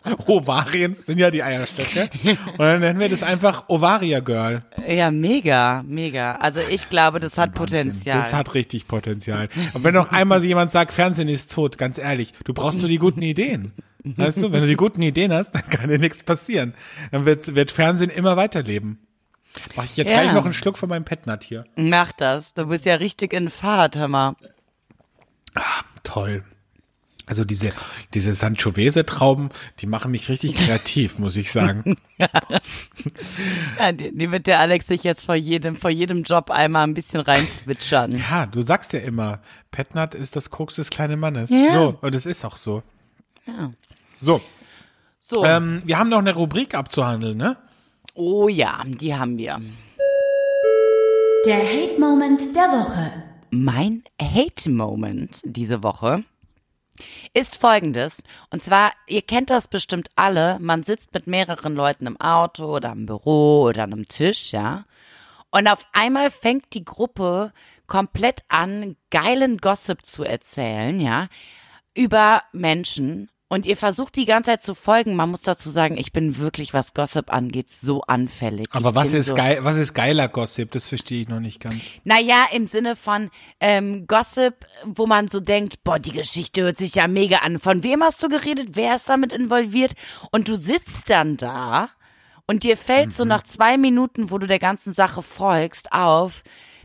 Ovarien sind ja die Eierstöcke. Und dann nennen wir das einfach Ovaria Girl. Ja, mega, mega. Also ich glaube, das hat Potenzial. Das hat richtig Potenzial. Und wenn noch einmal jemand sagt, Fernsehen ist tot, ganz ehrlich, du brauchst nur die guten Ideen. Weißt du, wenn du die guten Ideen hast, dann kann dir nichts passieren. Dann wird, wird Fernsehen immer weiterleben. Mach ich jetzt Ja. gleich noch einen Schluck von meinem Petnat hier. Mach das. Du bist ja richtig in Fahrt, hör mal. Toll. Also diese, diese Sanchovese-Trauben, die machen mich richtig kreativ, muss ich sagen. Ja, die, die wird der Alex sich jetzt vor jedem, vor jedem Job einmal ein bisschen reinzwitschern. Ja, du sagst ja immer, Petnat ist das Koks des kleinen Mannes. Ja. So, und es ist auch so. Ja. So, So. ähm, wir haben noch eine Rubrik abzuhandeln, ne? oh ja, die haben wir. Der Hate Moment der Woche. Mein Hate-Moment diese Woche ist folgendes. Und zwar, ihr kennt das bestimmt alle, man sitzt mit mehreren Leuten im Auto oder im Büro oder an einem Tisch, ja. Und auf einmal fängt die Gruppe komplett an, geilen Gossip zu erzählen, ja, über Menschen. Und ihr versucht die ganze Zeit zu folgen. Man muss dazu sagen, ich bin wirklich, was Gossip angeht, so anfällig. Aber ich was ist so, geil, was ist geiler Gossip? Das verstehe ich noch nicht ganz. Naja, im Sinne von ähm, Gossip, wo man so denkt, boah, die Geschichte hört sich ja mega an. Von wem hast du geredet? Wer ist damit involviert? Und du sitzt dann da und dir fällt Mhm. so nach zwei Minuten, wo du der ganzen Sache folgst, auf,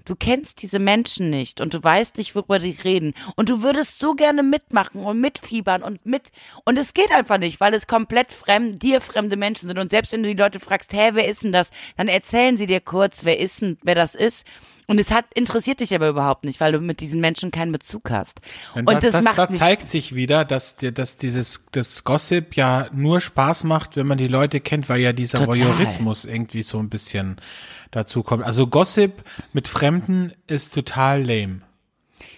du kennst diese Menschen nicht und du weißt nicht, worüber die reden. Und du würdest so gerne mitmachen und mitfiebern und mit. Und es geht einfach nicht, weil es komplett fremd, dir fremde Menschen sind. Und selbst wenn du die Leute fragst, hä, wer ist denn das? Dann erzählen sie dir kurz, wer ist denn, wer das ist. Und es hat, interessiert dich aber überhaupt nicht, weil du mit diesen Menschen keinen Bezug hast. Und, Und da, das, das, macht da nicht, zeigt sich wieder, dass, dir- dass dieses das Gossip ja nur Spaß macht, wenn man die Leute kennt, weil ja dieser Total. Voyeurismus irgendwie so ein bisschen dazu kommt. Also Gossip mit Fremden ist total lame.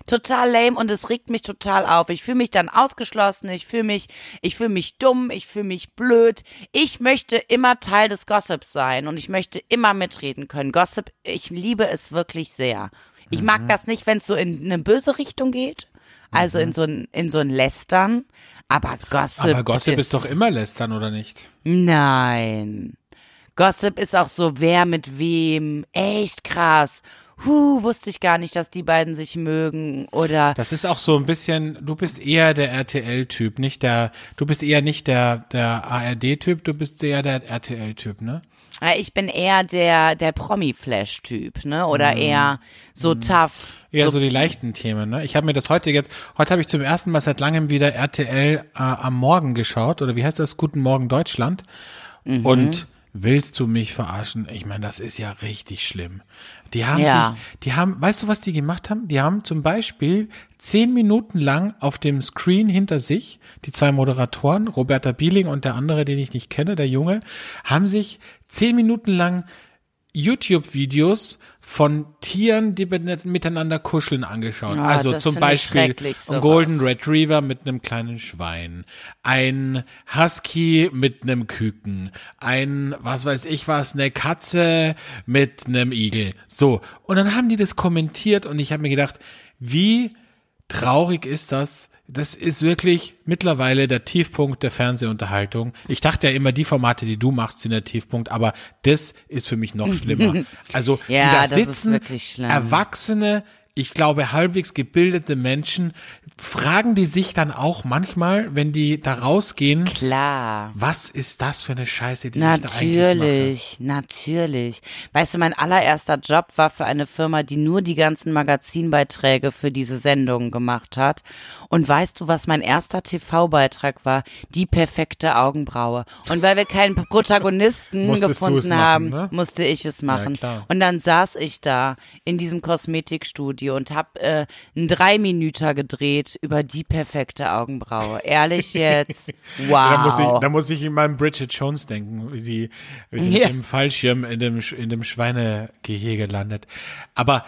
Total lame und es regt mich total auf. Ich fühle mich dann ausgeschlossen, ich fühle mich, ich fühle mich dumm, ich fühle mich blöd. Ich möchte immer Teil des Gossips sein und ich möchte immer mitreden können. Gossip, ich liebe es wirklich sehr. Ich mag das nicht, wenn es so in eine böse Richtung geht, also in so ein in so ein Lästern. Aber Gossip, Aber Gossip ist doch immer lästern, oder nicht? Nein. Gossip ist auch so, wer mit wem. Echt krass. Huh, wusste ich gar nicht, dass die beiden sich mögen. Oder Das ist auch so ein bisschen, du bist eher der RTL-Typ, nicht der, du bist eher nicht der, der ARD-Typ, du bist eher der RTL-Typ, ne? ich bin eher der, der Promi-Flash-Typ, ne? Oder eher so tough. Eher so, die leichten Themen, ne? Ich habe mir das heute jetzt, heute habe ich zum ersten Mal seit langem wieder RTL äh, am Morgen geschaut, oder wie heißt das? Guten Morgen Deutschland. Mhm. Und willst du mich verarschen? Ich meine, das ist ja richtig schlimm. Die haben Ja. sich, die haben, weißt du, was die gemacht haben? Die haben zum Beispiel zehn Minuten lang auf dem Screen hinter sich, die zwei Moderatoren, Roberta Bieling und der andere, den ich nicht kenne, der Junge, haben sich zehn Minuten lang YouTube-Videos von Tieren, die mit- miteinander kuscheln, angeschaut. Ah, also zum Beispiel ein. Golden Retriever mit einem kleinen Schwein, ein Husky mit einem Küken, ein, was weiß ich was, eine Katze mit einem Igel. So. Und dann haben die das kommentiert und ich habe mir gedacht, wie traurig ist das? Das ist wirklich mittlerweile der Tiefpunkt der Fernsehunterhaltung. Ich dachte ja immer, die Formate, die du machst, sind der Tiefpunkt, aber das ist für mich noch schlimmer. Also, Ja, die da sitzen, wirklich schlimm. erwachsene, ich glaube, halbwegs gebildete Menschen, fragen die sich dann auch manchmal, wenn die da rausgehen, Klar. was ist das für eine Scheiße, die ich da eigentlich mache? Natürlich, natürlich. Weißt du, mein allererster Job war für eine Firma, die nur die ganzen Magazinbeiträge für diese Sendungen gemacht hat. Und weißt du, was mein erster TV-Beitrag war? Die perfekte Augenbraue. Und weil wir keinen Protagonisten gefunden machen, haben, ne? musste ich es machen. klar. und dann saß ich da in diesem Kosmetikstudio und hab äh, einen Dreiminüter gedreht über die perfekte Augenbraue. Ehrlich jetzt? Wow. Da muss ich, da muss ich in meinem Bridget Jones denken, wie die, die Ja. im Fallschirm in dem, in dem Schweinegehege landet. Aber,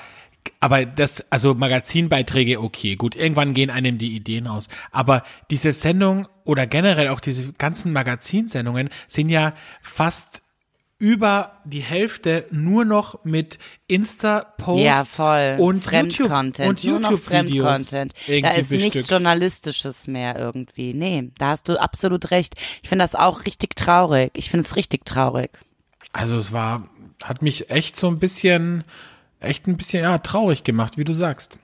aber das, also Magazinbeiträge, okay, gut, irgendwann gehen einem die Ideen aus. Aber diese Sendung oder generell auch diese ganzen Magazinsendungen sind ja fast über die Hälfte nur noch mit Insta-Posts Ja, und YouTube Fremdcontent. und YouTube-Videos. Da ist nichts bestückt. Journalistisches mehr irgendwie. Nee, da hast du absolut recht. Ich finde das auch richtig traurig. Ich finde es richtig traurig. Also es war, hat mich echt so ein bisschen, echt ein bisschen, ja, traurig gemacht, wie du sagst.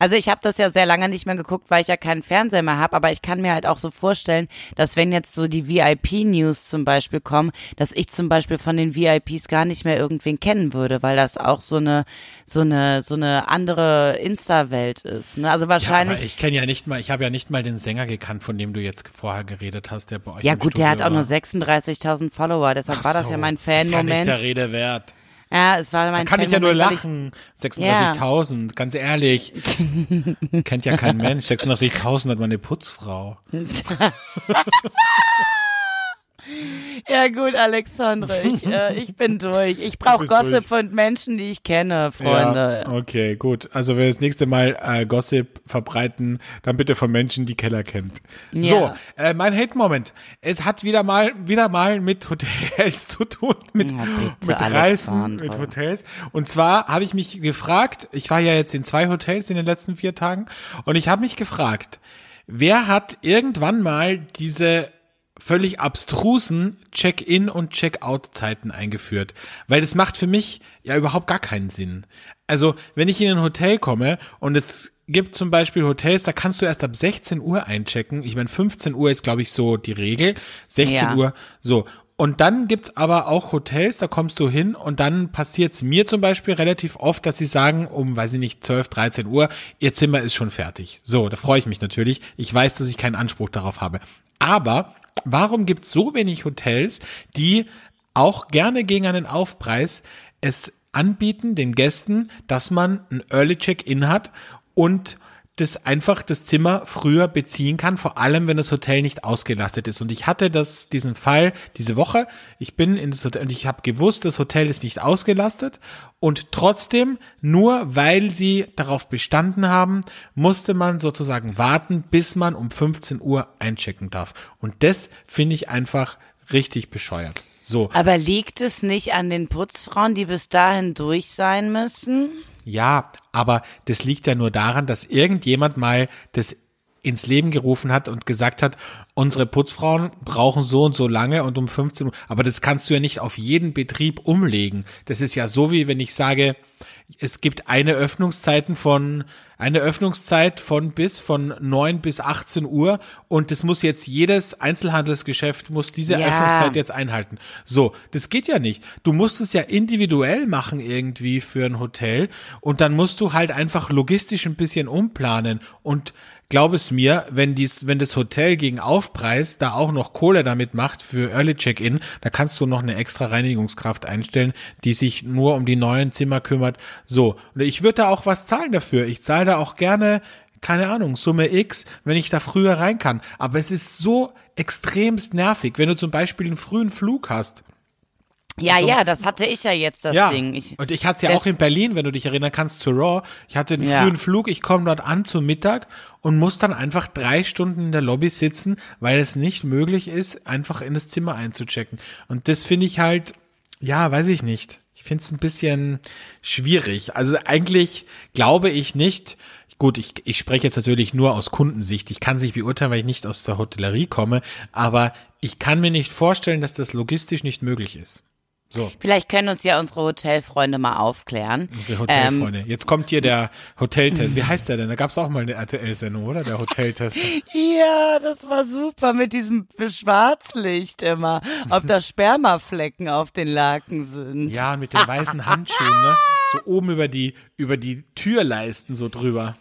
Also ich habe das ja sehr lange nicht mehr geguckt, weil ich ja keinen Fernseher mehr habe, aber ich kann mir halt auch so vorstellen, dass wenn jetzt so die VIP-News zum Beispiel kommen, dass ich zum Beispiel von den VIPs gar nicht mehr irgendwen kennen würde, weil das auch so eine so eine so eine andere Insta-Welt ist. Ne? Also Ja, wahrscheinlich. aber ich kenne ja nicht mal, ich habe ja nicht mal den Sänger gekannt, von dem du jetzt vorher geredet hast, der bei euch Ja gut, der hat Studio auch nur war. 36.000 Follower, deshalb Ach war das so, ja mein Ist ja nicht Fan-Moment. der Rede wert. Ja, es war mein Kann ich ja nur lachen. 36.000, ganz ehrlich. Kennt ja kein Mensch. 36.000 hat meine Putzfrau. Ja gut, Alexandre, ich, äh, ich bin durch. Ich brauche Gossip durch. von Menschen, die ich kenne, Freunde. Ja, okay, gut. Also wenn wir das nächste Mal äh, Gossip verbreiten, dann bitte von Menschen, die Keller kennt. So, Ja. äh, mein Hate-Moment. Es hat wieder mal, wieder mal mit Hotels zu tun, mit, Ja, bitte, mit Reisen, Alexandre. mit Hotels. Und zwar habe ich mich gefragt, ich war ja jetzt in zwei Hotels in den letzten vier Tagen, und ich habe mich gefragt, wer hat irgendwann mal diese völlig abstrusen Check-in und Check-out-Zeiten eingeführt? Weil das macht für mich ja überhaupt gar keinen Sinn. Also, wenn ich in ein Hotel komme und es gibt zum Beispiel Hotels, da kannst du erst ab 16 Uhr einchecken. Ich meine, 15 Uhr ist, glaube ich, so die Regel. 16 Ja. Uhr, so. Und dann gibt's aber auch Hotels, da kommst du hin und dann passiert's mir zum Beispiel relativ oft, dass sie sagen, um, weiß ich nicht, 12, 13 Uhr, ihr Zimmer ist schon fertig. So, da freue ich mich natürlich. Ich weiß, dass ich keinen Anspruch darauf habe. Aber warum gibt's so wenig Hotels, die auch gerne gegen einen Aufpreis es anbieten, den Gästen, dass man ein Early Check-in hat und das einfach das Zimmer früher beziehen kann, vor allem wenn das Hotel nicht ausgelastet ist. Und ich hatte das, diesen Fall diese Woche. Ich bin in das Hotel und ich habe gewusst, das Hotel ist nicht ausgelastet. Und trotzdem, nur weil sie darauf bestanden haben, musste man sozusagen warten, bis man um 15 Uhr einchecken darf. Und das finde ich einfach richtig bescheuert. So. Aber liegt es nicht an den Putzfrauen, die bis dahin durch sein müssen? Ja, aber das liegt ja nur daran, dass irgendjemand mal das ins Leben gerufen hat und gesagt hat, unsere Putzfrauen brauchen so und so lange und um 15 Uhr. Aber das kannst du ja nicht auf jeden Betrieb umlegen. Das ist ja so wie wenn ich sage, es gibt eine Öffnungszeiten von eine Öffnungszeit von bis von 9 bis 18 Uhr und das muss jetzt jedes Einzelhandelsgeschäft muss diese Ja. Öffnungszeit jetzt einhalten. So, das geht ja nicht. Du musst es ja individuell machen irgendwie für ein Hotel und dann musst du halt einfach logistisch ein bisschen umplanen und Glaub es mir, wenn dies, wenn das Hotel gegen Aufpreis da auch noch Kohle damit macht für Early Check-in, da kannst du noch eine extra Reinigungskraft einstellen, die sich nur um die neuen Zimmer kümmert. So. Und ich würde da auch was zahlen dafür. Ich zahle da auch gerne, keine Ahnung, Summe X, wenn ich da früher rein kann. Aber es ist so extremst nervig, wenn du zum Beispiel einen frühen Flug hast. Ja, ja, das hatte ich ja jetzt, das ja, Ding. Ich, und ich hatte es ja auch in Berlin, wenn du dich erinnern kannst, zu Raw. Ich hatte einen Ja. frühen Flug, ich komme dort an zum Mittag und muss dann einfach drei Stunden in der Lobby sitzen, weil es nicht möglich ist, einfach in das Zimmer einzuchecken. Und das finde ich halt, ja, weiß ich nicht. Ich finde es ein bisschen schwierig. Also eigentlich glaube ich nicht, Gut, ich, ich spreche jetzt natürlich nur aus Kundensicht. Ich kann es nicht beurteilen, weil ich nicht aus der Hotellerie komme, aber ich kann mir nicht vorstellen, dass das logistisch nicht möglich ist. So. vielleicht können uns ja unsere Hotelfreunde mal aufklären. Unsere Ähm, Hotelfreunde. Jetzt kommt hier der Hoteltest. Wie heißt der denn? Da gab es auch mal eine RTL-Sendung, oder? Der Hoteltest. Ja, das war super mit diesem Schwarzlicht immer. Ob da Spermaflecken auf den Laken sind. Ja, und mit den weißen Handschuhen, ne? So oben über die, über die Türleisten so drüber.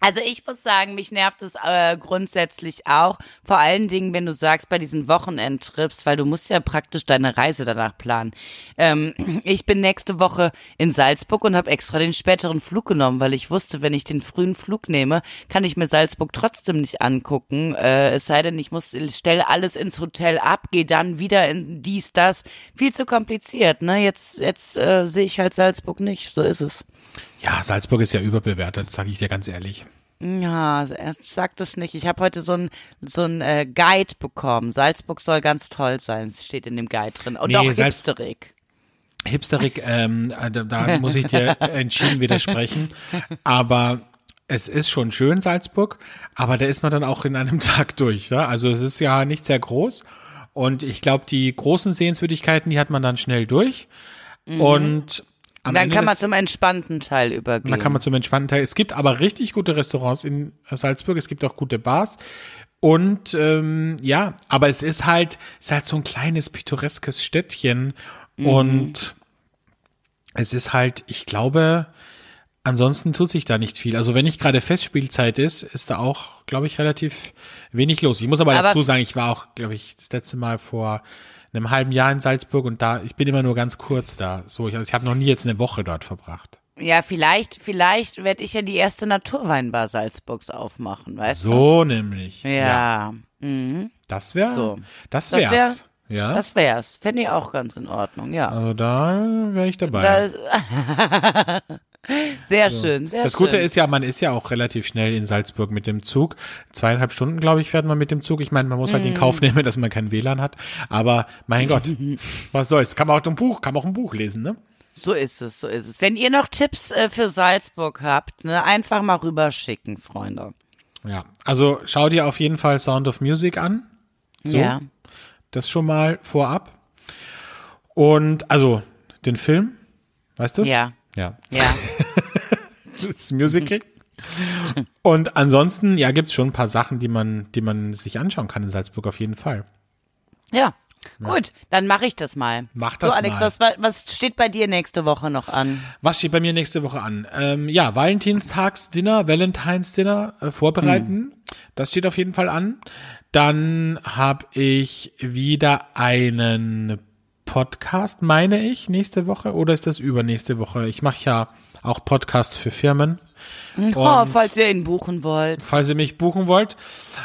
Also ich muss sagen, mich nervt es äh, grundsätzlich auch. Vor allen Dingen, wenn du sagst, bei diesen Wochenendtrips, weil du musst ja praktisch deine Reise danach planen. Ähm, ich bin nächste Woche in Salzburg und habe extra den späteren Flug genommen, weil ich wusste, wenn ich den frühen Flug nehme, kann ich mir Salzburg trotzdem nicht angucken. Äh, es sei denn, ich muss stelle alles ins Hotel ab, gehe dann wieder in dies, das. Viel zu kompliziert, ne? Jetzt, jetzt äh, sehe ich halt Salzburg nicht. So ist es. Ja, Salzburg ist ja überbewertet, sage ich dir ganz ehrlich. Ja, er sagt es nicht. Ich habe heute so ein so ein äh, Guide bekommen. Salzburg soll ganz toll sein. Steht in dem Guide drin. Und Nee, auch Salz- hipsterig. Hipsterik, ähm, da, da muss ich dir entschieden widersprechen. Aber es ist schon schön, Salzburg, aber da ist man dann auch in einem Tag durch. Ja? Also es ist ja nicht sehr groß. Und ich glaube, die großen Sehenswürdigkeiten, die hat man dann schnell durch. Und am Dann Ende kann man des- zum entspannten Teil übergehen. Da kann man zum entspannten Teil. Es gibt aber richtig gute Restaurants in Salzburg. Es gibt auch gute Bars. Und ähm, ja, aber es ist halt, es ist halt so ein kleines pittoreskes Städtchen. Und es ist halt, ich glaube, ansonsten tut sich da nicht viel. Also wenn nicht gerade Festspielzeit ist, ist da auch, glaube ich, relativ wenig los. Ich muss aber, Aber- dazu sagen, ich war auch, glaube ich, das letzte Mal vor einem halben Jahr in Salzburg und da, ich bin immer nur ganz kurz da. So, ich, also ich habe noch nie jetzt eine Woche dort verbracht. Ja, vielleicht, vielleicht werde ich ja die erste Naturweinbar Salzburgs aufmachen, weißt So nämlich. du? Ja. Mhm. Das wäre, So. das Das wär's. ja. Das wär's. Fände ich auch ganz in Ordnung, ja. also da wäre ich dabei. Da, sehr schön, sehr das schön. Gute ist ja, man ist ja auch relativ schnell in Salzburg mit dem Zug. Zweieinhalb Stunden, glaube ich, fährt man mit dem Zug. Ich meine, man muss halt Mhm. in Kauf nehmen, dass man kein WLAN hat. Aber mein Gott, was soll's? Kann man auch ein Buch, kann man auch ein Buch lesen, ne? So ist es, so ist es. Wenn ihr noch Tipps äh, für Salzburg habt, ne, einfach mal rüberschicken, Freunde. Ja, also schau dir auf jeden Fall Sound of Music an. So, Ja. das schon mal vorab. Und also den Film, weißt du? Ja. Ja. Ja. Das Musical. Und ansonsten, ja, gibt's schon ein paar Sachen, die man, die man sich anschauen kann in Salzburg auf jeden Fall. Ja. Gut, dann mache ich das mal. Mach das so, Alex, mal. Was, was steht bei dir nächste Woche noch an? Was steht bei mir nächste Woche an? Ähm, ja, Valentinstagsdinner, Valentines Dinner äh, vorbereiten. Das steht auf jeden Fall an. Dann habe ich wieder einen Podcast, meine ich, nächste Woche oder ist das übernächste Woche? Ich mache ja auch Podcasts für Firmen. Oh, falls ihr ihn buchen wollt. Falls ihr mich buchen wollt,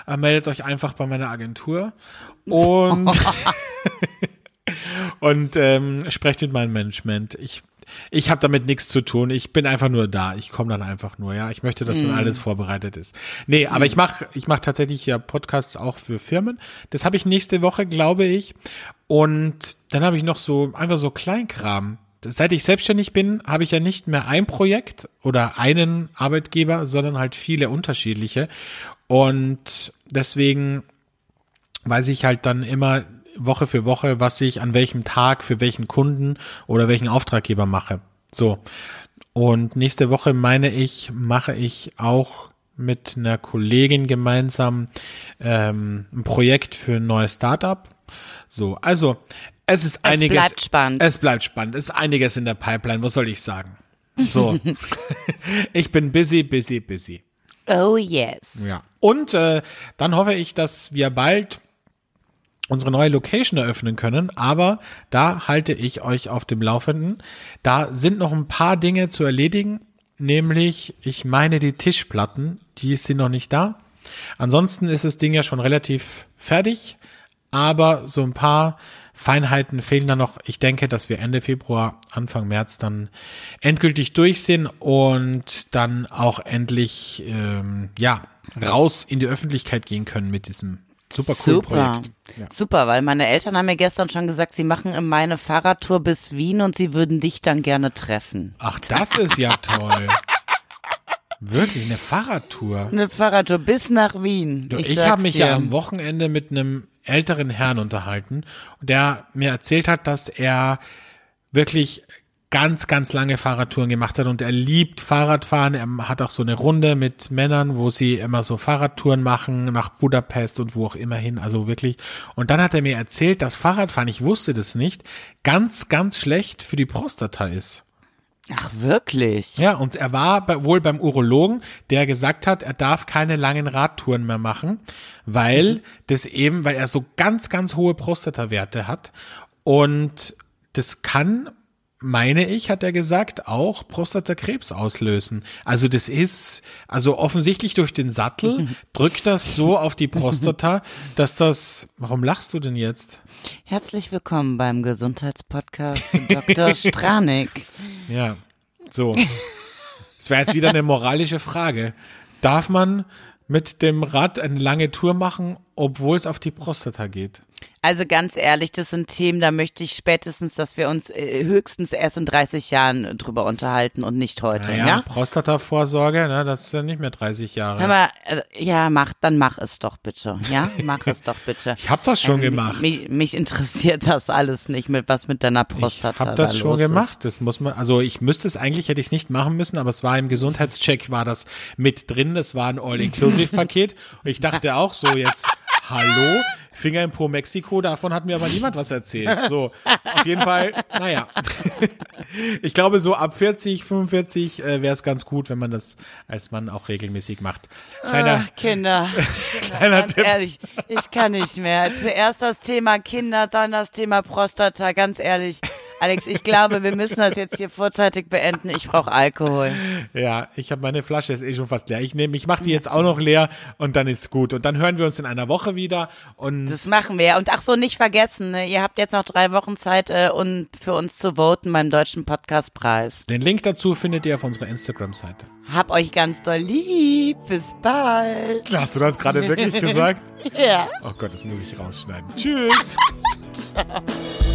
äh, meldet euch einfach bei meiner Agentur und und ähm, sprecht mit meinem Management. Ich ich habe damit nichts zu tun. Ich bin einfach nur da. Ich komme dann einfach nur, ja. Ich möchte, dass dann alles vorbereitet ist. Nee, aber ich mache ich mach tatsächlich ja Podcasts auch für Firmen. Das habe ich nächste Woche, glaube ich. Und dann habe ich noch so einfach so Kleinkram. Seit ich selbstständig bin, habe ich ja nicht mehr ein Projekt oder einen Arbeitgeber, sondern halt viele unterschiedliche. Und deswegen weiß ich halt dann immer Woche für Woche, was ich an welchem Tag für welchen Kunden oder welchen Auftraggeber mache. So. Und nächste Woche meine ich, mache ich auch mit einer Kollegin gemeinsam ähm, ein Projekt für ein neues Startup. So, also es ist einiges. bleibt spannend. Es bleibt spannend. Es ist einiges in der Pipeline. Was soll ich sagen? So, ich bin busy, busy, busy. Oh yes. Ja. Und äh, dann hoffe ich, dass wir bald unsere neue Location eröffnen können, aber da halte ich euch auf dem Laufenden. Da sind noch ein paar Dinge zu erledigen, nämlich ich meine die Tischplatten, die sind noch nicht da. Ansonsten ist das Ding ja schon relativ fertig, aber so ein paar Feinheiten fehlen da noch. Ich denke, dass wir Ende Februar, Anfang März dann endgültig durch sind und dann auch endlich ähm, ja raus in die Öffentlichkeit gehen können mit diesem super coolen Super. Projekt. Ja. Super, weil meine Eltern haben mir gestern schon gesagt, sie machen im Mai eine Fahrradtour bis Wien und sie würden dich dann gerne treffen. Ach, das ist ja toll. Wirklich eine Fahrradtour. Eine Fahrradtour bis nach Wien. Du, ich ich habe mich dir. ja am Wochenende mit einem älteren Herrn unterhalten, der mir erzählt hat, dass er wirklich ganz, ganz lange Fahrradtouren gemacht hat und er liebt Fahrradfahren. Er hat auch so eine Runde mit Männern, wo sie immer so Fahrradtouren machen nach Budapest und wo auch immer hin. Also wirklich. Und dann hat er mir erzählt, dass Fahrradfahren, ich wusste das nicht, ganz, ganz schlecht für die Prostata ist. Ach, wirklich? Ja, und er war bei, wohl beim Urologen, der gesagt hat, er darf keine langen Radtouren mehr machen, weil das eben, weil er so ganz, ganz hohe Prostatawerte hat. Und das kann, meine ich, hat er gesagt, auch Prostatakrebs auslösen. Also das ist, also offensichtlich durch den Sattel drückt das so auf die Prostata, dass das, warum lachst du denn jetzt? Herzlich willkommen beim Gesundheitspodcast Dr. Stranik. Ja, so. Es wäre jetzt wieder eine moralische Frage. Darf man mit dem Rad eine lange Tour machen, obwohl es auf die Prostata geht? Also ganz ehrlich, das sind Themen, da möchte ich spätestens, dass wir uns äh, höchstens erst in 30 Jahren drüber unterhalten und nicht heute, Naja, ja? Prostatavorsorge, ne, das ist ja nicht mehr 30 Jahre. Mal, äh, ja, mach, dann mach es doch bitte, ja? Mach es doch bitte. ich habe das schon Ähm, gemacht. Mich, mich interessiert das alles nicht, mit was mit deiner Ich Prostata habe das da schon gemacht. Das muss man, also ich müsste es eigentlich, hätte ich es nicht machen müssen, aber es war im Gesundheitscheck, war das mit drin. Das war ein All-Inclusive-Paket. Und ich dachte auch so jetzt, hallo, Finger im Po Mexiko, davon hat mir aber niemand was erzählt. So, auf jeden Fall, naja. Ich glaube, so ab 40, 45 äh, wäre es ganz gut, wenn man das als Mann auch regelmäßig macht. Kleiner, Ach, Kinder. kleiner Ganz Tipp. ehrlich, ich kann nicht mehr. Zuerst das Thema Kinder, dann das Thema Prostata. Ganz ehrlich, Alex, ich glaube, wir müssen das jetzt hier vorzeitig beenden. Ich brauche Alkohol. Ja, ich habe meine Flasche ist eh schon fast leer. Ich nehme, ich mache die jetzt auch noch leer und dann ist gut. Und dann hören wir uns in einer Woche wieder. Und Das machen wir. Und ach so, nicht vergessen, ne? ihr habt jetzt noch drei Wochen Zeit, äh, um für uns zu voten beim Deutschen Podcastpreis. den Link dazu findet ihr auf unserer Instagram-Seite. Hab euch ganz doll lieb. Bis bald. Hast du das gerade wirklich gesagt? Ja. Oh Gott, das muss ich rausschneiden. Tschüss.